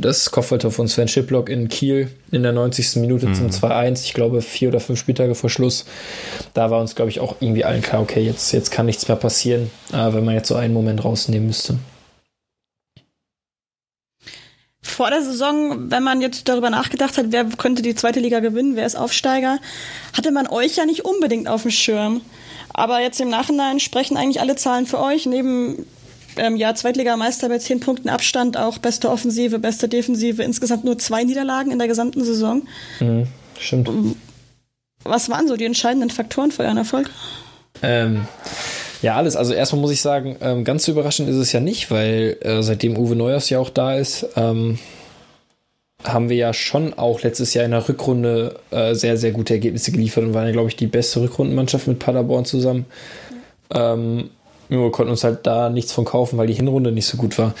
das Kopfballtor von Sven Schiplock in Kiel in der 90. Minute mhm. zum 2-1, ich glaube vier oder fünf Spieltage vor Schluss, da war uns, glaube ich, auch irgendwie allen klar, okay, jetzt, jetzt kann nichts mehr passieren, äh, wenn man jetzt so einen Moment rausnehmen müsste. Vor der Saison, wenn man jetzt darüber nachgedacht hat, wer könnte die zweite Liga gewinnen, wer ist Aufsteiger, hatte man euch ja nicht unbedingt auf dem Schirm. Aber jetzt im Nachhinein sprechen eigentlich alle Zahlen für euch. Neben ähm, ja, Zweitligameister bei zehn Punkten Abstand, auch beste Offensive, beste Defensive, insgesamt nur zwei Niederlagen in der gesamten Saison. Mhm, stimmt. was waren so die entscheidenden Faktoren für euren Erfolg? Ähm, ja, alles. Also erstmal muss ich sagen, ähm, ganz so überraschend ist es ja nicht, weil äh, seitdem Uwe Neuers ja auch da ist, ähm, haben wir ja schon auch letztes Jahr in der Rückrunde äh, sehr, sehr gute Ergebnisse geliefert und waren ja, glaube ich, die beste Rückrundenmannschaft mit Paderborn zusammen. Ähm, nur konnten uns halt da nichts von kaufen, weil die Hinrunde nicht so gut war.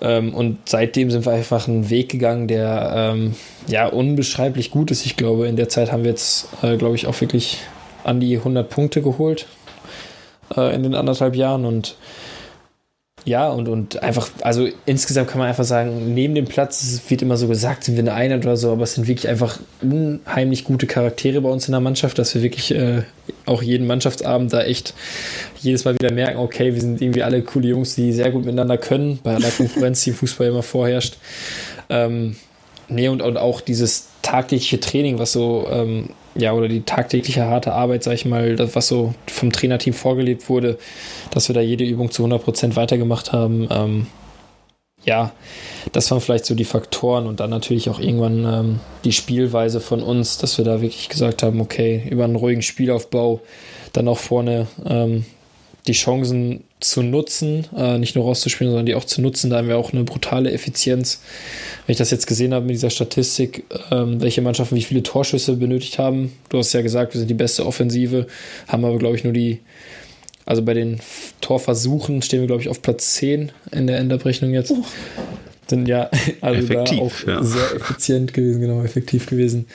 Ähm, und seitdem sind wir einfach einen Weg gegangen, der ähm, ja unbeschreiblich gut ist. Ich glaube, in der Zeit haben wir jetzt, äh, glaube ich, auch wirklich an die 100 Punkte geholt äh, in den anderthalb Jahren und ja, und, und einfach, also insgesamt kann man einfach sagen, neben dem Platz wird immer so gesagt, sind wir eine Einheit oder so, aber es sind wirklich einfach unheimlich gute Charaktere bei uns in der Mannschaft, dass wir wirklich äh, auch jeden Mannschaftsabend da echt jedes Mal wieder merken, okay, wir sind irgendwie alle coole Jungs, die sehr gut miteinander können, bei aller Konkurrenz, die im Fußball immer vorherrscht. Ähm, nee, und, und auch dieses tagtägliche Training, was so ähm, ja, oder die tagtägliche harte Arbeit, sag ich mal, das, was so vom Trainerteam vorgelebt wurde, dass wir da jede Übung zu 100% weitergemacht haben. Ähm, ja, das waren vielleicht so die Faktoren und dann natürlich auch irgendwann ähm, die Spielweise von uns, dass wir da wirklich gesagt haben, okay, über einen ruhigen Spielaufbau dann auch vorne ähm, die Chancen zu nutzen, äh, nicht nur rauszuspielen, sondern die auch zu nutzen. Da haben wir auch eine brutale Effizienz. Wenn ich das jetzt gesehen habe mit dieser Statistik, ähm, welche Mannschaften wie viele Torschüsse benötigt haben. Du hast ja gesagt, wir sind die beste Offensive, haben aber, glaube ich, nur die, also bei den Torversuchen stehen wir, glaube ich, auf Platz 10 in der Endabrechnung jetzt. Oh sind ja also effektiv, da auch ja. sehr effizient gewesen, genau, effektiv gewesen.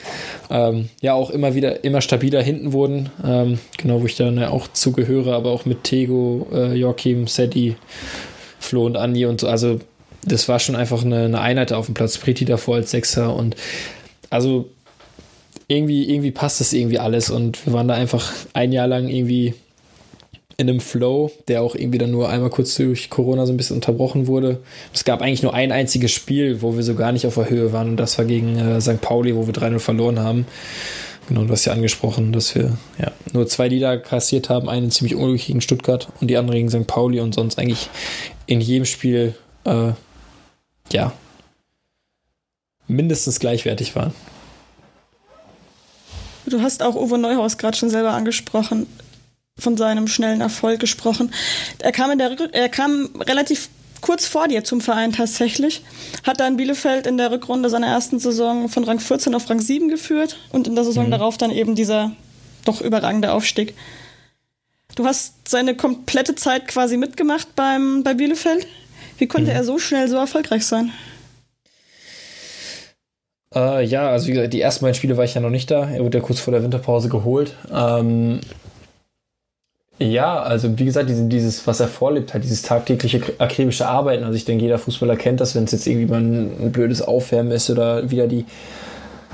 Ähm, ja, auch immer wieder, immer stabiler hinten wurden, ähm, genau, wo ich dann ja auch zugehöre, aber auch mit Tego, äh, Joachim, Seti, Flo und Andi und so, also das war schon einfach eine, eine Einheit auf dem Platz, Priti davor als Sechser und also irgendwie, irgendwie passt das irgendwie alles und wir waren da einfach ein Jahr lang irgendwie in einem Flow, der auch irgendwie dann nur einmal kurz durch Corona so ein bisschen unterbrochen wurde. Es gab eigentlich nur ein einziges Spiel, wo wir so gar nicht auf der Höhe waren und das war gegen äh, St. Pauli, wo wir 3-0 verloren haben. Genau, du hast ja angesprochen, dass wir ja, nur zwei Lieder kassiert haben, einen ziemlich unglücklich gegen Stuttgart und die andere gegen St. Pauli und sonst eigentlich in jedem Spiel äh, ja mindestens gleichwertig waren. Du hast auch Uwe Neuhaus gerade schon selber angesprochen von seinem schnellen Erfolg gesprochen. Er kam, in der, er kam relativ kurz vor dir zum Verein tatsächlich, hat dann Bielefeld in der Rückrunde seiner ersten Saison von Rang 14 auf Rang 7 geführt und in der Saison mhm. darauf dann eben dieser doch überragende Aufstieg. Du hast seine komplette Zeit quasi mitgemacht beim, bei Bielefeld. Wie konnte mhm. er so schnell so erfolgreich sein? Äh, ja, also wie gesagt, die ersten beiden Spiele war ich ja noch nicht da. Er wurde ja kurz vor der Winterpause geholt. Ähm, ja, also wie gesagt, diese, dieses, was er vorlebt hat, dieses tagtägliche akribische Arbeiten. Also ich denke, jeder Fußballer kennt das, wenn es jetzt irgendwie mal ein, ein blödes Aufwärmen ist oder wieder die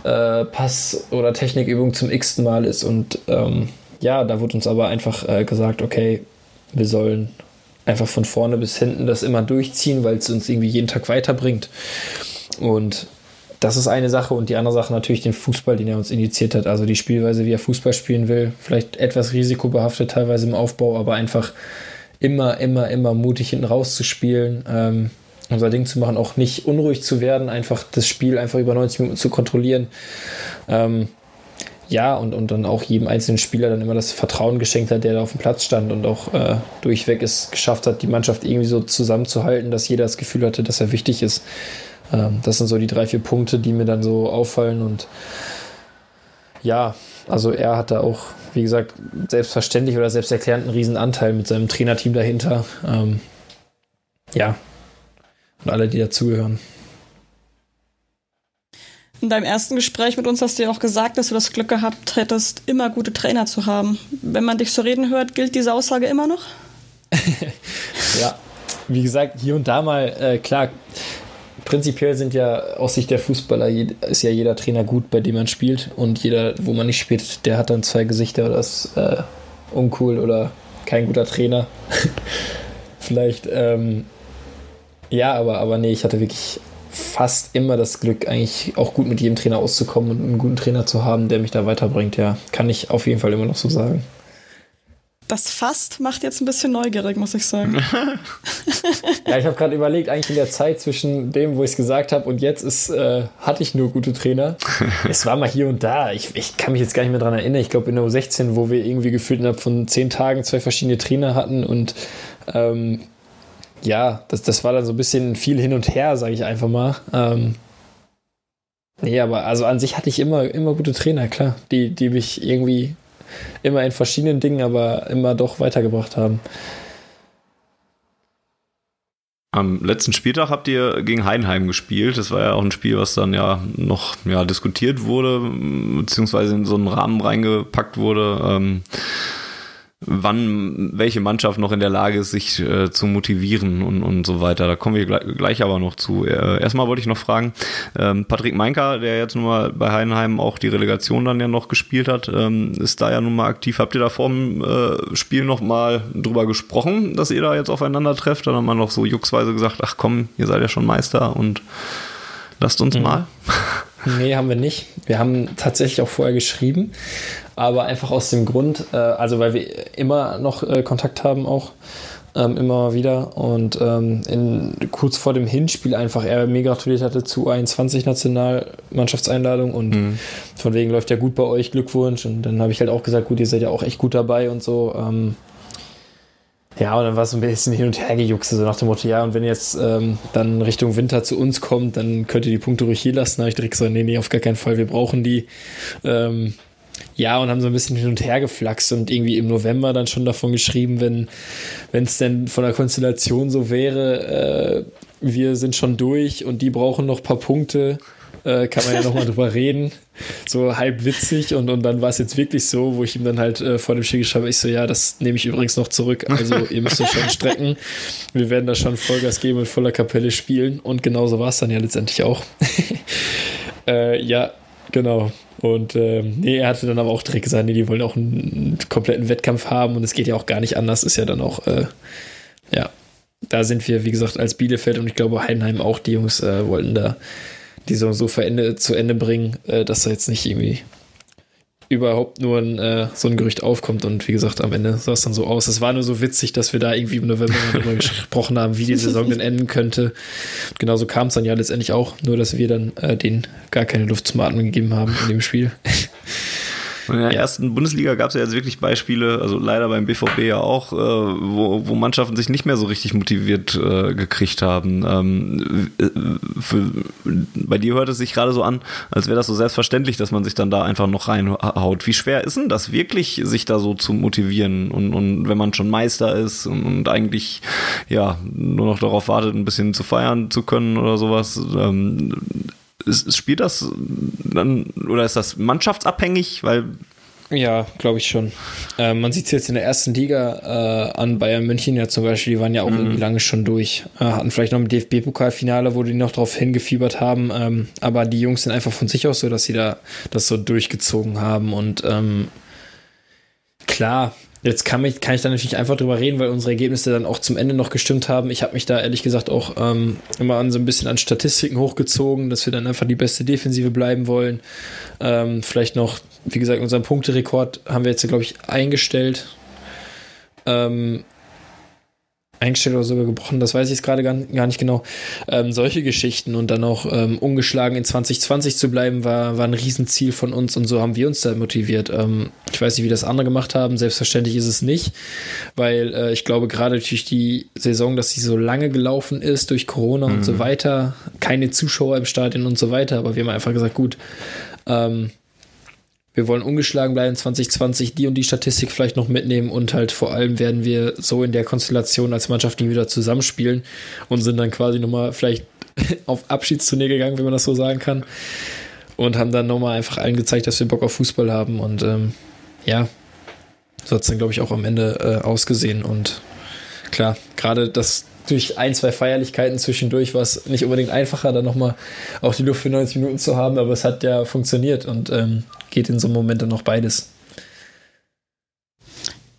äh, Pass- oder Technikübung zum x-ten Mal ist. Und ähm, ja, da wurde uns aber einfach äh, gesagt, okay, wir sollen einfach von vorne bis hinten das immer durchziehen, weil es uns irgendwie jeden Tag weiterbringt. Und das ist eine Sache und die andere Sache natürlich den Fußball, den er uns initiiert hat. Also die Spielweise, wie er Fußball spielen will. Vielleicht etwas risikobehaftet teilweise im Aufbau, aber einfach immer, immer, immer mutig hinten rauszuspielen, ähm, unser Ding zu machen, auch nicht unruhig zu werden, einfach das Spiel einfach über 90 Minuten zu kontrollieren. Ähm, ja, und, und dann auch jedem einzelnen Spieler dann immer das Vertrauen geschenkt hat, der da auf dem Platz stand und auch äh, durchweg es geschafft hat, die Mannschaft irgendwie so zusammenzuhalten, dass jeder das Gefühl hatte, dass er wichtig ist. Ähm, das sind so die drei, vier Punkte, die mir dann so auffallen. Und ja, also er hatte auch, wie gesagt, selbstverständlich oder selbsterklärend einen riesen Anteil mit seinem Trainerteam dahinter. Ähm, ja, und alle, die dazugehören. In deinem ersten Gespräch mit uns hast du ja auch gesagt, dass du das Glück gehabt hättest, immer gute Trainer zu haben. Wenn man dich so reden hört, gilt diese Aussage immer noch? ja, wie gesagt, hier und da mal, äh, klar, prinzipiell sind ja aus Sicht der Fußballer ist ja jeder Trainer gut, bei dem man spielt und jeder, wo man nicht spielt, der hat dann zwei Gesichter oder ist äh, uncool oder kein guter Trainer. Vielleicht, ähm, ja, aber, aber nee, ich hatte wirklich fast immer das Glück, eigentlich auch gut mit jedem Trainer auszukommen und einen guten Trainer zu haben, der mich da weiterbringt. Ja, kann ich auf jeden Fall immer noch so sagen Das Fast macht jetzt ein bisschen neugierig, muss ich sagen. ja, ich habe gerade überlegt, eigentlich in der Zeit zwischen dem, wo ich es gesagt habe und jetzt ist, äh, hatte ich nur gute Trainer. es war mal hier und da. Ich, ich kann mich jetzt gar nicht mehr daran erinnern. Ich glaube in der U16, wo wir irgendwie gefühlt innerhalb von zehn Tagen zwei verschiedene Trainer hatten und ähm, ja, das, das war dann so ein bisschen viel hin und her, sage ich einfach mal. Ähm, nee, aber also an sich hatte ich immer, immer gute Trainer, klar, die, die mich irgendwie immer in verschiedenen Dingen, aber immer doch weitergebracht haben. Am letzten Spieltag habt ihr gegen Heidenheim gespielt. Das war ja auch ein Spiel, was dann ja noch ja, diskutiert wurde, beziehungsweise in so einen Rahmen reingepackt wurde. Ähm, wann welche Mannschaft noch in der Lage ist, sich äh, zu motivieren und, und so weiter. Da kommen wir gleich, gleich aber noch zu. Äh, erstmal wollte ich noch fragen, ähm, Patrick Meinker, der jetzt nun mal bei Heidenheim auch die Relegation dann ja noch gespielt hat, ähm, ist da ja nun mal aktiv. Habt ihr da vor dem äh, Spiel noch mal drüber gesprochen, dass ihr da jetzt aufeinander trefft? Dann hat man noch so jucksweise gesagt, ach komm, ihr seid ja schon Meister und lasst uns mhm. mal. Nee, haben wir nicht. Wir haben tatsächlich auch vorher geschrieben, aber einfach aus dem Grund, äh, also weil wir immer noch äh, Kontakt haben auch. Ähm, immer wieder und ähm, in, kurz vor dem Hinspiel einfach er mir gratuliert hatte zu 21 Nationalmannschaftseinladung und mhm. von wegen läuft ja gut bei euch, Glückwunsch und dann habe ich halt auch gesagt, gut, ihr seid ja auch echt gut dabei und so. Ähm, ja, und dann war es so ein bisschen hin und her gejuckst, so nach dem Motto, ja, und wenn jetzt ähm, dann Richtung Winter zu uns kommt, dann könnt ihr die Punkte ruhig hier lassen. Da habe ich direkt gesagt, nee, nee, auf gar keinen Fall, wir brauchen die. Ähm, ja, und haben so ein bisschen hin und her geflaxt und irgendwie im November dann schon davon geschrieben, wenn es denn von der Konstellation so wäre, äh, wir sind schon durch und die brauchen noch ein paar Punkte äh, kann man ja nochmal drüber reden. So halb witzig und, und dann war es jetzt wirklich so, wo ich ihm dann halt äh, vor dem Spiel geschrieben habe, ich so, ja, das nehme ich übrigens noch zurück. Also ihr müsst euch schon strecken. Wir werden da schon Vollgas geben und voller Kapelle spielen. Und genauso war es dann ja letztendlich auch. äh, ja, genau. Und ähm, nee, er hatte dann aber auch direkt gesagt, nee, die wollen auch einen, einen, kompletten Wettkampf haben und es geht ja auch gar nicht anders, ist ja dann auch, äh, ja, da sind wir, wie gesagt, als Bielefeld und ich glaube Heidenheim auch, die Jungs äh, wollten da die Saison so Ende, zu Ende bringen, äh, dass da jetzt nicht irgendwie überhaupt nur ein, äh, so ein Gerücht aufkommt. Und wie gesagt, am Ende sah es dann so aus. Es war nur so witzig, dass wir da irgendwie im November darüber gesprochen haben, wie die Saison denn enden könnte. Und genauso kam es dann ja letztendlich auch, nur dass wir dann äh, denen gar keine Luft zum Atmen gegeben haben in dem Spiel. In der ersten Bundesliga gab es ja jetzt wirklich Beispiele, also leider beim BVB ja auch, äh, wo, wo Mannschaften sich nicht mehr so richtig motiviert äh, gekriegt haben. Ähm, äh, für, bei dir hört es sich gerade so an, als wäre das so selbstverständlich, dass man sich dann da einfach noch reinhaut. Wie schwer ist denn das wirklich, sich da so zu motivieren? Und, und wenn man schon Meister ist und, und eigentlich ja nur noch darauf wartet, ein bisschen zu feiern zu können oder sowas, ähm, ist, spielt das dann oder ist das mannschaftsabhängig? Weil ja, glaube ich schon. Äh, man sieht es jetzt in der ersten Liga äh, an Bayern München ja zum Beispiel, die waren ja auch mhm. irgendwie lange schon durch. Äh, hatten vielleicht noch ein DFB-Pokalfinale, wo die noch drauf hingefiebert haben. Ähm, aber die Jungs sind einfach von sich aus so, dass sie da das so durchgezogen haben. Und ähm, klar, Jetzt kann, mich, kann ich da natürlich einfach drüber reden, weil unsere Ergebnisse dann auch zum Ende noch gestimmt haben. Ich habe mich da ehrlich gesagt auch ähm, immer an so ein bisschen an Statistiken hochgezogen, dass wir dann einfach die beste Defensive bleiben wollen. Ähm, vielleicht noch, wie gesagt, unseren Punkterekord haben wir jetzt, glaube ich, eingestellt. Ähm, eingestellt oder sogar gebrochen, das weiß ich jetzt gerade gar, gar, nicht genau. Ähm, solche Geschichten und dann auch ähm, ungeschlagen in 2020 zu bleiben, war, war ein Riesenziel von uns und so haben wir uns da motiviert. Ähm, ich weiß nicht, wie das andere gemacht haben, selbstverständlich ist es nicht, weil äh, ich glaube, gerade durch die Saison, dass sie so lange gelaufen ist, durch Corona mhm. und so mhm. weiter, keine Zuschauer im Stadion und so weiter, aber wir haben einfach gesagt, gut, ähm, wir wollen ungeschlagen bleiben 2020, die und die Statistik vielleicht noch mitnehmen und halt vor allem werden wir so in der Konstellation als Mannschaft nie wieder zusammenspielen und sind dann quasi nochmal vielleicht auf Abschiedsturnier gegangen, wenn man das so sagen kann. Und haben dann nochmal einfach allen gezeigt, dass wir Bock auf Fußball haben. Und ähm, ja, so hat es dann, glaube ich, auch am Ende äh, ausgesehen. Und klar, gerade das durch ein, zwei Feierlichkeiten zwischendurch war es nicht unbedingt einfacher, dann nochmal auch die Luft für 90 Minuten zu haben, aber es hat ja funktioniert und ähm, geht in so einem Moment dann noch beides.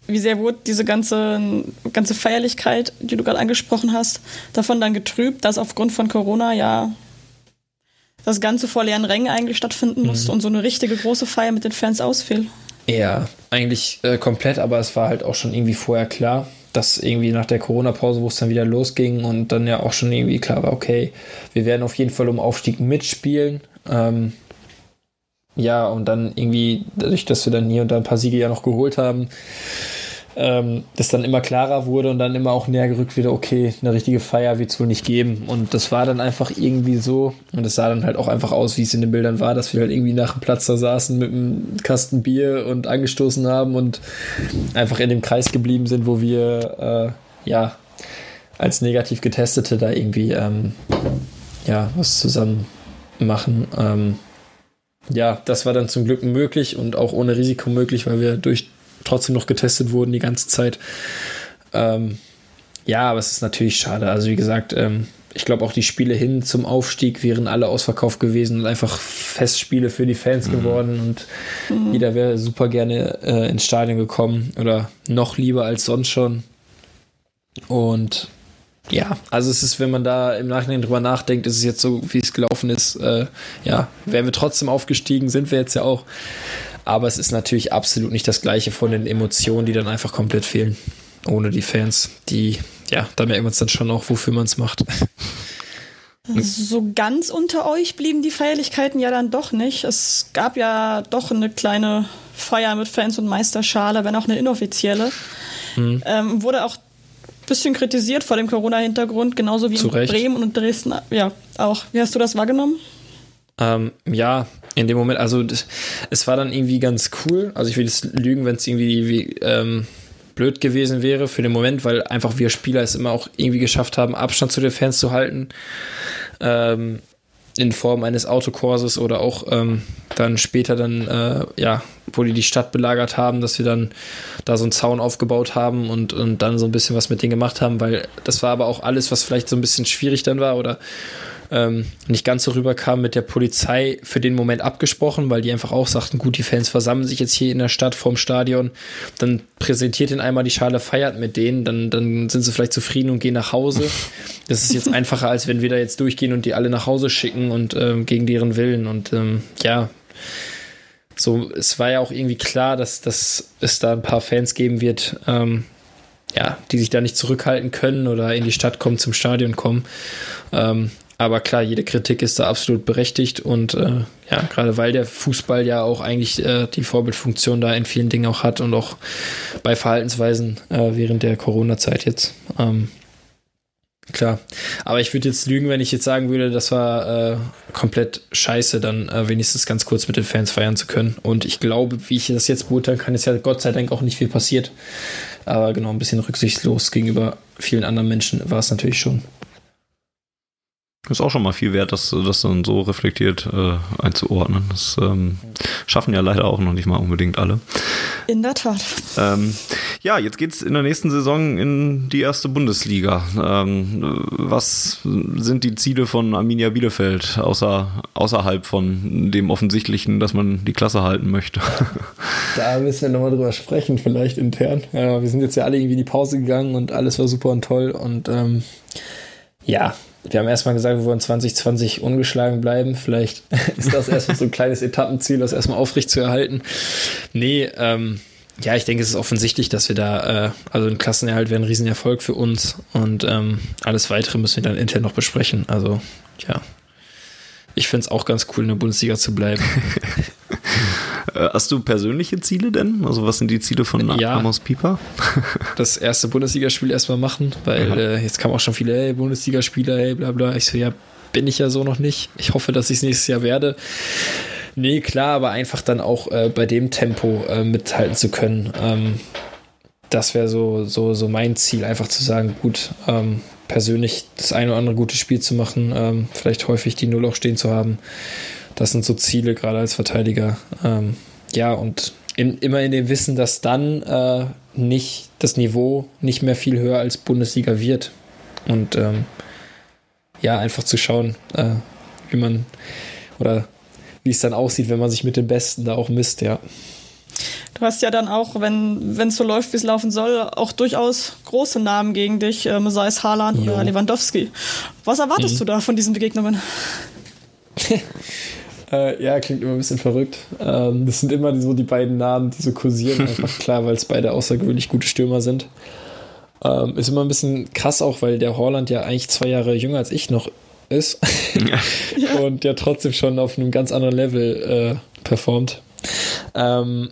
Wie sehr wurde diese ganze, ganze Feierlichkeit, die du gerade angesprochen hast, davon dann getrübt, dass aufgrund von Corona ja das Ganze vor leeren Rängen eigentlich stattfinden musste mhm. und so eine richtige große Feier mit den Fans ausfiel? Ja, eigentlich äh, komplett, aber es war halt auch schon irgendwie vorher klar, dass irgendwie nach der Corona-Pause, wo es dann wieder losging und dann ja auch schon irgendwie klar war, okay, wir werden auf jeden Fall um Aufstieg mitspielen. Ähm, ja, und dann irgendwie, dadurch, dass wir dann hier und da ein paar Siege ja noch geholt haben, ähm, das dann immer klarer wurde und dann immer auch näher gerückt wieder, okay, eine richtige Feier wird es wohl nicht geben. Und das war dann einfach irgendwie so, und es sah dann halt auch einfach aus, wie es in den Bildern war, dass wir halt irgendwie nach dem Platz da saßen mit einem Kasten Bier und angestoßen haben und einfach in dem Kreis geblieben sind, wo wir, äh, ja, als negativ Getestete da irgendwie, ähm, ja, was zusammen machen. Ähm, ja, das war dann zum Glück möglich und auch ohne Risiko möglich, weil wir durch trotzdem noch getestet wurden die ganze Zeit. Ähm, ja, aber es ist natürlich schade. Also wie gesagt, ähm, ich glaube auch die Spiele hin zum Aufstieg wären alle ausverkauft gewesen und einfach Festspiele für die Fans mhm. geworden und mhm. jeder wäre super gerne äh, ins Stadion gekommen oder noch lieber als sonst schon. Und ja, also es ist, wenn man da im Nachhinein drüber nachdenkt, ist es jetzt so, wie es gelaufen ist, äh, ja, wären wir trotzdem aufgestiegen, sind wir jetzt ja auch. Aber es ist natürlich absolut nicht das gleiche von den Emotionen, die dann einfach komplett fehlen. Ohne die Fans, die, ja, da merkt man es dann schon auch, wofür man es macht. So ganz unter euch blieben die Feierlichkeiten ja dann doch nicht. Es gab ja doch eine kleine Feier mit Fans und Meisterschale, wenn auch eine inoffizielle. Mhm. Ähm, wurde auch bisschen kritisiert vor dem Corona-Hintergrund, genauso wie Zu in Recht. Bremen und Dresden. Ja, auch. Wie hast du das wahrgenommen? Ähm, ja, in dem Moment, also es war dann irgendwie ganz cool. Also ich will jetzt lügen, wenn es irgendwie wie, ähm, blöd gewesen wäre für den Moment, weil einfach wir Spieler es immer auch irgendwie geschafft haben, Abstand zu den Fans zu halten. Ähm, in Form eines Autokurses oder auch ähm, dann später dann, äh, ja, wo die die Stadt belagert haben, dass wir dann da so einen Zaun aufgebaut haben und, und dann so ein bisschen was mit denen gemacht haben, weil das war aber auch alles, was vielleicht so ein bisschen schwierig dann war oder ähm, nicht ganz so rüberkam, mit der Polizei für den Moment abgesprochen, weil die einfach auch sagten, gut, die Fans versammeln sich jetzt hier in der Stadt vorm Stadion, dann präsentiert ihnen einmal die Schale, feiert mit denen, dann, dann sind sie vielleicht zufrieden und gehen nach Hause. Das ist jetzt einfacher, als wenn wir da jetzt durchgehen und die alle nach Hause schicken und ähm, gegen deren Willen und ähm, ja, so, es war ja auch irgendwie klar, dass, dass es da ein paar Fans geben wird, ähm, ja, die sich da nicht zurückhalten können oder in die Stadt kommen, zum Stadion kommen. Ähm, aber klar, jede Kritik ist da absolut berechtigt und äh, ja, gerade weil der Fußball ja auch eigentlich äh, die Vorbildfunktion da in vielen Dingen auch hat und auch bei Verhaltensweisen äh, während der Corona-Zeit jetzt. Ähm, klar. Aber ich würde jetzt lügen, wenn ich jetzt sagen würde, das war äh, komplett scheiße, dann äh, wenigstens ganz kurz mit den Fans feiern zu können. Und ich glaube, wie ich das jetzt beurteilen kann, ist ja Gott sei Dank auch nicht viel passiert. Aber genau, ein bisschen rücksichtslos gegenüber vielen anderen Menschen war es natürlich schon. Ist auch schon mal viel wert, das, das dann so reflektiert äh, einzuordnen. Das ähm, schaffen ja leider auch noch nicht mal unbedingt alle. In der Tat. Ähm, ja, jetzt geht's in der nächsten Saison in die erste Bundesliga. Ähm, was sind die Ziele von Arminia Bielefeld, außer, außerhalb von dem Offensichtlichen, dass man die Klasse halten möchte? Da müssen wir nochmal drüber sprechen, vielleicht intern. Ja, wir sind jetzt ja alle irgendwie in die Pause gegangen und alles war super und toll und ähm, ja, wir haben erstmal gesagt, wir wollen 2020 ungeschlagen bleiben. Vielleicht ist das erstmal so ein kleines Etappenziel, das erstmal aufrecht zu erhalten. Nee, ähm, ja, ich denke, es ist offensichtlich, dass wir da, äh, also ein Klassenerhalt wäre ein Riesenerfolg für uns und ähm, alles weitere müssen wir dann intern noch besprechen. Also, ja. Ich finde es auch ganz cool, in der Bundesliga zu bleiben. Äh, hast du persönliche Ziele denn? Also was sind die Ziele von ja, Amos Pieper? das erste Bundesligaspiel erstmal machen, weil ja. äh, jetzt kamen auch schon viele, hey, Bundesligaspieler, hey, bla bla. Ich so, ja, bin ich ja so noch nicht. Ich hoffe, dass ich es nächstes Jahr werde. Nee, klar, aber einfach dann auch äh, bei dem Tempo äh, mithalten zu können. Ähm, das wäre so, so, so mein Ziel, einfach zu sagen, gut, ähm, persönlich das eine oder andere gute Spiel zu machen, ähm, vielleicht häufig die Null auch stehen zu haben das sind so Ziele, gerade als Verteidiger. Ähm, ja, und in, immer in dem Wissen, dass dann äh, nicht das Niveau nicht mehr viel höher als Bundesliga wird. Und ähm, ja, einfach zu schauen, äh, wie man oder wie es dann aussieht, wenn man sich mit den Besten da auch misst, ja. Du hast ja dann auch, wenn es so läuft, wie es laufen soll, auch durchaus große Namen gegen dich, äh, sei es Haaland oder Lewandowski. Was erwartest mhm. du da von diesen Begegnungen? Äh, ja, klingt immer ein bisschen verrückt. Ähm, das sind immer so die beiden Namen, die so kursieren. Einfach klar, weil es beide außergewöhnlich gute Stürmer sind. Ähm, ist immer ein bisschen krass auch, weil der Horland ja eigentlich zwei Jahre jünger als ich noch ist. Ja. und ja trotzdem schon auf einem ganz anderen Level äh, performt. Ähm,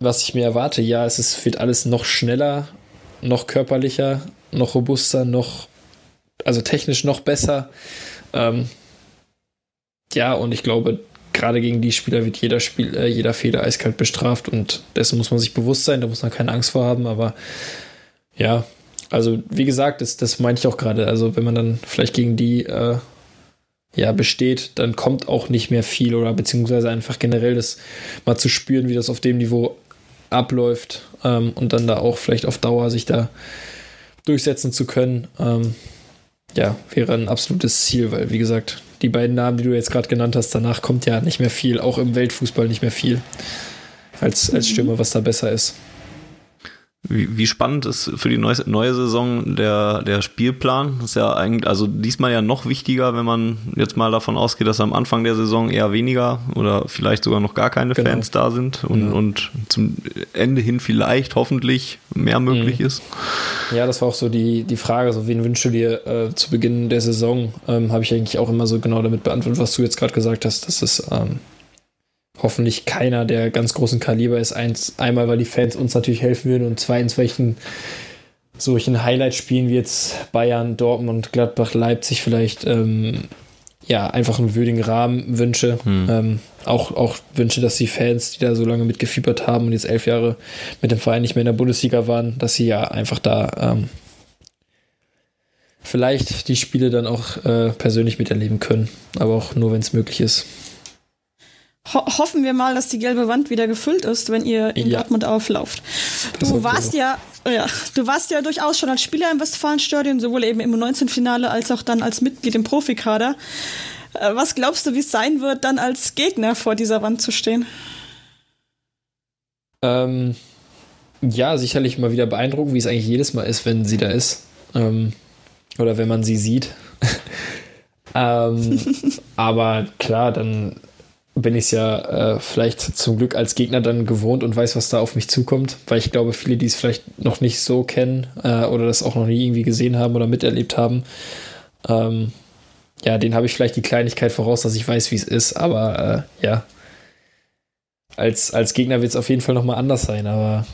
was ich mir erwarte, ja, es ist, wird alles noch schneller, noch körperlicher, noch robuster, noch, also technisch noch besser. Ähm, ja, und ich glaube, gerade gegen die Spieler wird jeder, Spiel, äh, jeder Fehler eiskalt bestraft und dessen muss man sich bewusst sein, da muss man keine Angst vor haben, aber ja, also wie gesagt, das, das meinte ich auch gerade. Also wenn man dann vielleicht gegen die äh, ja besteht, dann kommt auch nicht mehr viel oder beziehungsweise einfach generell das mal zu spüren, wie das auf dem Niveau abläuft ähm, und dann da auch vielleicht auf Dauer sich da durchsetzen zu können. Ähm, ja, wäre ein absolutes Ziel, weil wie gesagt, die beiden Namen, die du jetzt gerade genannt hast, danach kommt ja nicht mehr viel, auch im Weltfußball nicht mehr viel. Als, als Stürmer, was da besser ist. Wie, wie spannend ist für die neue, neue Saison der, der Spielplan? Das ist ja eigentlich, also diesmal ja noch wichtiger, wenn man jetzt mal davon ausgeht, dass am Anfang der Saison eher weniger oder vielleicht sogar noch gar keine genau. Fans da sind und, ja. und zum Ende hin vielleicht hoffentlich mehr möglich mhm. ist. Ja, das war auch so die, die Frage, so wen wünschst du dir äh, zu Beginn der Saison? Ähm, Habe ich eigentlich auch immer so genau damit beantwortet, was du jetzt gerade gesagt hast, dass es ähm, hoffentlich keiner der ganz großen Kaliber ist. Eins, einmal, weil die Fans uns natürlich helfen würden und zweitens, welchen solchen Highlight-Spielen wie jetzt Bayern, Dortmund, Gladbach, Leipzig vielleicht ähm, ja einfach einen würdigen Rahmen wünsche. Hm. Ähm, auch, auch wünsche, dass die Fans, die da so lange mitgefiebert haben und jetzt elf Jahre mit dem Verein nicht mehr in der Bundesliga waren, dass sie ja einfach da ähm, vielleicht die Spiele dann auch äh, persönlich miterleben können, aber auch nur, wenn es möglich ist ho hoffen wir mal, dass die gelbe Wand wieder gefüllt ist, wenn ihr in ja. Dortmund auflauft. Du warst ja, ja, du warst ja durchaus schon als Spieler im Westfalenstadion, sowohl eben im 19-Finale als auch dann als Mitglied im Profikader. Äh, was glaubst du, wie es sein wird, dann als Gegner vor dieser Wand zu stehen? Ähm, ja, sicherlich mal wieder beeindruckend, wie es eigentlich jedes Mal ist, wenn sie da ist. Ähm, oder wenn man sie sieht. ähm, aber klar, dann bin ich es ja äh, vielleicht zum Glück als Gegner dann gewohnt und weiß, was da auf mich zukommt, weil ich glaube, viele, die es vielleicht noch nicht so kennen äh, oder das auch noch nie irgendwie gesehen haben oder miterlebt haben, ähm, ja, den habe ich vielleicht die Kleinigkeit voraus, dass ich weiß, wie es ist, aber äh, ja, als, als Gegner wird es auf jeden Fall nochmal anders sein, aber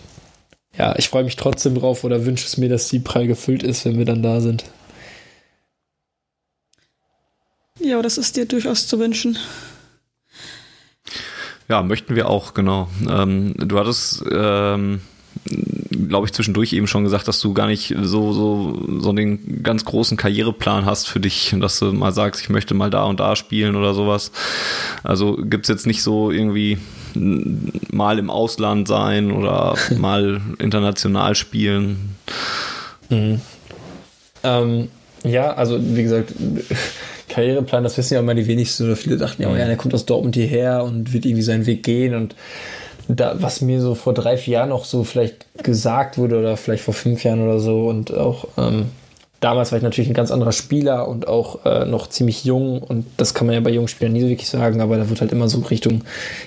ja, ich freue mich trotzdem drauf oder wünsche es mir, dass die prall gefüllt ist, wenn wir dann da sind. Ja, das ist dir durchaus zu wünschen. Ja, möchten wir auch, genau. Ähm, du hattest, ähm, glaube ich, zwischendurch eben schon gesagt, dass du gar nicht so, so, so den ganz großen Karriereplan hast für dich, dass du mal sagst, ich möchte mal da und da spielen oder sowas. Also gibt's jetzt nicht so irgendwie mal im Ausland sein oder mal international spielen? Mhm. Ähm, ja, also wie gesagt, Karriereplan, das wissen ja immer die wenigsten oder viele dachten ja, oh ja, der kommt aus Dortmund hierher und wird irgendwie seinen Weg gehen und da, was mir so vor drei, vier Jahren noch so vielleicht gesagt wurde oder vielleicht vor fünf Jahren oder so und auch ähm, damals war ich natürlich ein ganz anderer Spieler und auch äh, noch ziemlich jung und das kann man ja bei jungen Spielern nie so wirklich sagen, aber da wird halt immer so Richtung,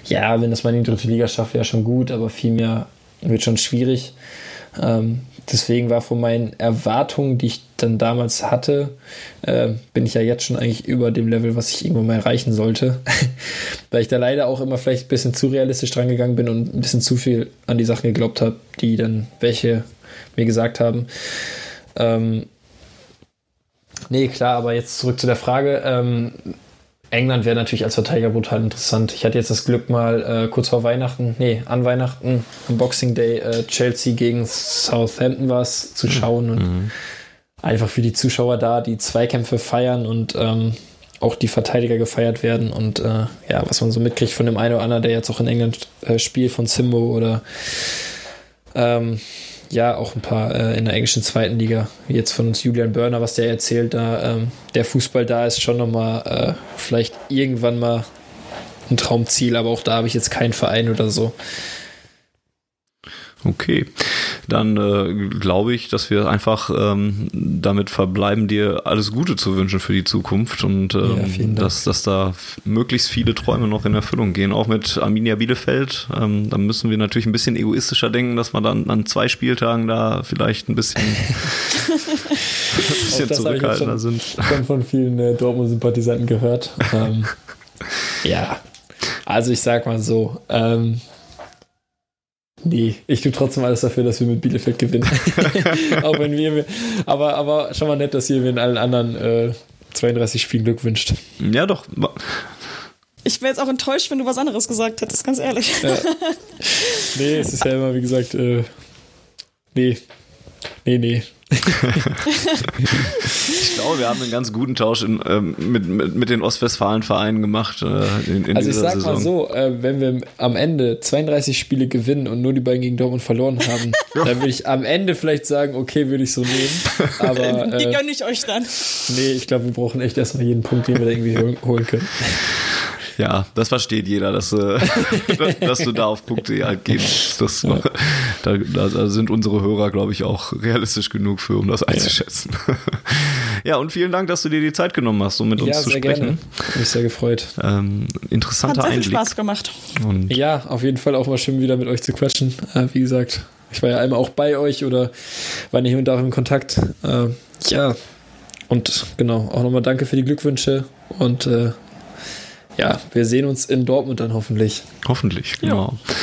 ja, wenn das mal in die dritte Liga schafft, wäre schon gut, aber viel mehr wird schon schwierig. Ähm, deswegen war von meinen Erwartungen, die ich dann damals hatte, äh, bin ich ja jetzt schon eigentlich über dem Level, was ich irgendwann mal erreichen sollte. Weil ich da leider auch immer vielleicht ein bisschen zu realistisch dran gegangen bin und ein bisschen zu viel an die Sachen geglaubt habe, die dann welche mir gesagt haben. Ähm, nee, klar, aber jetzt zurück zu der Frage. Ähm, England wäre natürlich als Verteidiger brutal interessant. Ich hatte jetzt das Glück mal äh, kurz vor Weihnachten, nee, an Weihnachten, am Boxing Day, äh, Chelsea gegen Southampton war es, zu schauen und mhm. Einfach für die Zuschauer da die Zweikämpfe feiern und ähm, auch die Verteidiger gefeiert werden und äh, ja, was man so mitkriegt von dem einen oder anderen, der jetzt auch in England äh, spielt, von Simbo oder ähm, ja auch ein paar äh, in der englischen zweiten Liga. Jetzt von uns Julian Börner, was der erzählt, da ähm, der Fußball da ist schon nochmal äh, vielleicht irgendwann mal ein Traumziel, aber auch da habe ich jetzt keinen Verein oder so. Okay. Dann äh, glaube ich, dass wir einfach ähm, damit verbleiben, dir alles Gute zu wünschen für die Zukunft und ähm, ja, dass, dass da möglichst viele Träume noch in Erfüllung gehen. Auch mit Arminia Bielefeld. Ähm, da müssen wir natürlich ein bisschen egoistischer denken, dass wir dann an zwei Spieltagen da vielleicht ein bisschen, ein bisschen zurückhaltender sind. Schon von vielen äh, Dortmund-Sympathisanten gehört. Ähm, ja, also ich sag mal so, ähm, Nee, ich tue trotzdem alles dafür, dass wir mit Bielefeld gewinnen. Auch wenn wir, aber, aber schon mal nett, dass ihr mir in allen anderen äh, 32 Spielen Glück wünscht. Ja, doch. Ich wäre jetzt auch enttäuscht, wenn du was anderes gesagt hättest, ganz ehrlich. Ja. Nee, es ist ja immer, wie gesagt, äh, nee. Nee, nee ich glaube, wir haben einen ganz guten Tausch in, ähm, mit, mit, mit, den Ostwestfalen-Vereinen gemacht. Äh, in, in also ich sag Saison. mal so, äh, wenn wir am Ende 32 Spiele gewinnen und nur die beiden gegen Dortmund verloren haben, dann würde ich am Ende vielleicht sagen, okay, würde ich so nehmen. Aber, die äh, gönne ich euch dann. Nee, ich glaube, wir brauchen echt erstmal jeden Punkt, den wir da irgendwie holen können. Ja, das versteht jeder, dass, äh, dass du da auf Punkte halt gehst. Das, ja. Da, da, sind unsere Hörer, glaube ich, auch realistisch genug für, um das einzuschätzen. Ja. ja, und vielen Dank, dass du dir die Zeit genommen hast, um mit uns ja, zu sprechen. Gerne. Mich sehr gefreut. Ähm, interessanter Hat sehr Einblick. Viel Spaß gemacht. Und ja, auf jeden Fall auch mal schön wieder mit euch zu quatschen. Äh, wie gesagt, ich war ja einmal auch bei euch oder war nicht mit auch im Kontakt. Äh, ja, und genau, auch nochmal danke für die Glückwünsche und äh, ja, wir sehen uns in Dortmund dann hoffentlich. Hoffentlich, genau. Ja.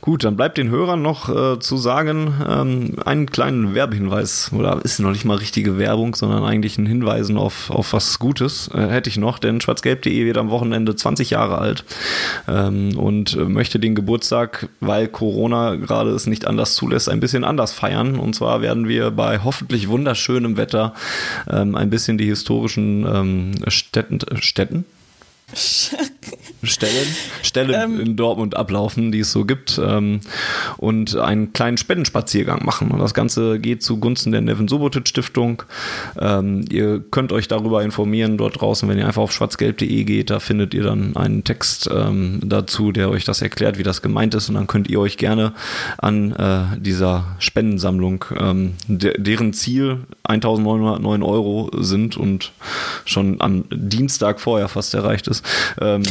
Gut, dann bleibt den Hörern noch äh, zu sagen, ähm, einen kleinen Werbehinweis, oder ist noch nicht mal richtige Werbung, sondern eigentlich ein Hinweisen auf, auf was Gutes äh, hätte ich noch, denn schwarzgelb.de wird am Wochenende 20 Jahre alt ähm, und äh, möchte den Geburtstag, weil Corona gerade es nicht anders zulässt, ein bisschen anders feiern. Und zwar werden wir bei hoffentlich wunderschönem Wetter ähm, ein bisschen die historischen ähm, Städten, Städten? Stellen, Stellen ähm, in Dortmund ablaufen, die es so gibt, ähm, und einen kleinen Spendenspaziergang machen. Und das Ganze geht zugunsten der Nevin Subotic Stiftung. Ähm, ihr könnt euch darüber informieren dort draußen, wenn ihr einfach auf schwarzgelb.de geht, da findet ihr dann einen Text ähm, dazu, der euch das erklärt, wie das gemeint ist. Und dann könnt ihr euch gerne an äh, dieser Spendensammlung, ähm, de deren Ziel 1909 Euro sind und schon am Dienstag vorher fast erreicht ist. Ähm,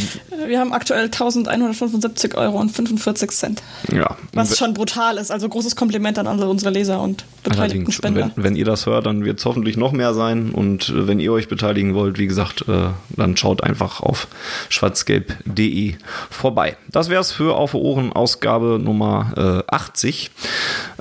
wir haben aktuell 1175 Euro und 45 Cent. Ja. Was schon brutal ist. Also großes Kompliment an alle unsere Leser und beteiligten Spender. Wenn, wenn, ihr das hört, dann wird es hoffentlich noch mehr sein. Und äh, wenn ihr euch beteiligen wollt, wie gesagt, äh, dann schaut einfach auf schwarzgelb.de vorbei. Das wäre es für Auf Ohren Ausgabe Nummer äh, 80.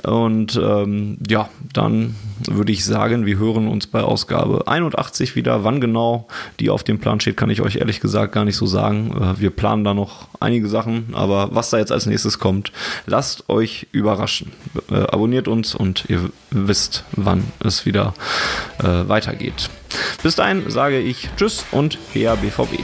Und ähm, ja, dann würde ich sagen, wir hören uns bei Ausgabe 81 wieder. Wann genau die auf dem Plan steht, kann ich euch ehrlich gesagt gar nicht so sagen. Äh, wir planen da noch einige Sachen, aber was da jetzt als nächstes kommt, lasst euch überraschen. Äh, abonniert uns und ihr wisst, wann es wieder äh, weitergeht. Bis dahin sage ich Tschüss und her BVB.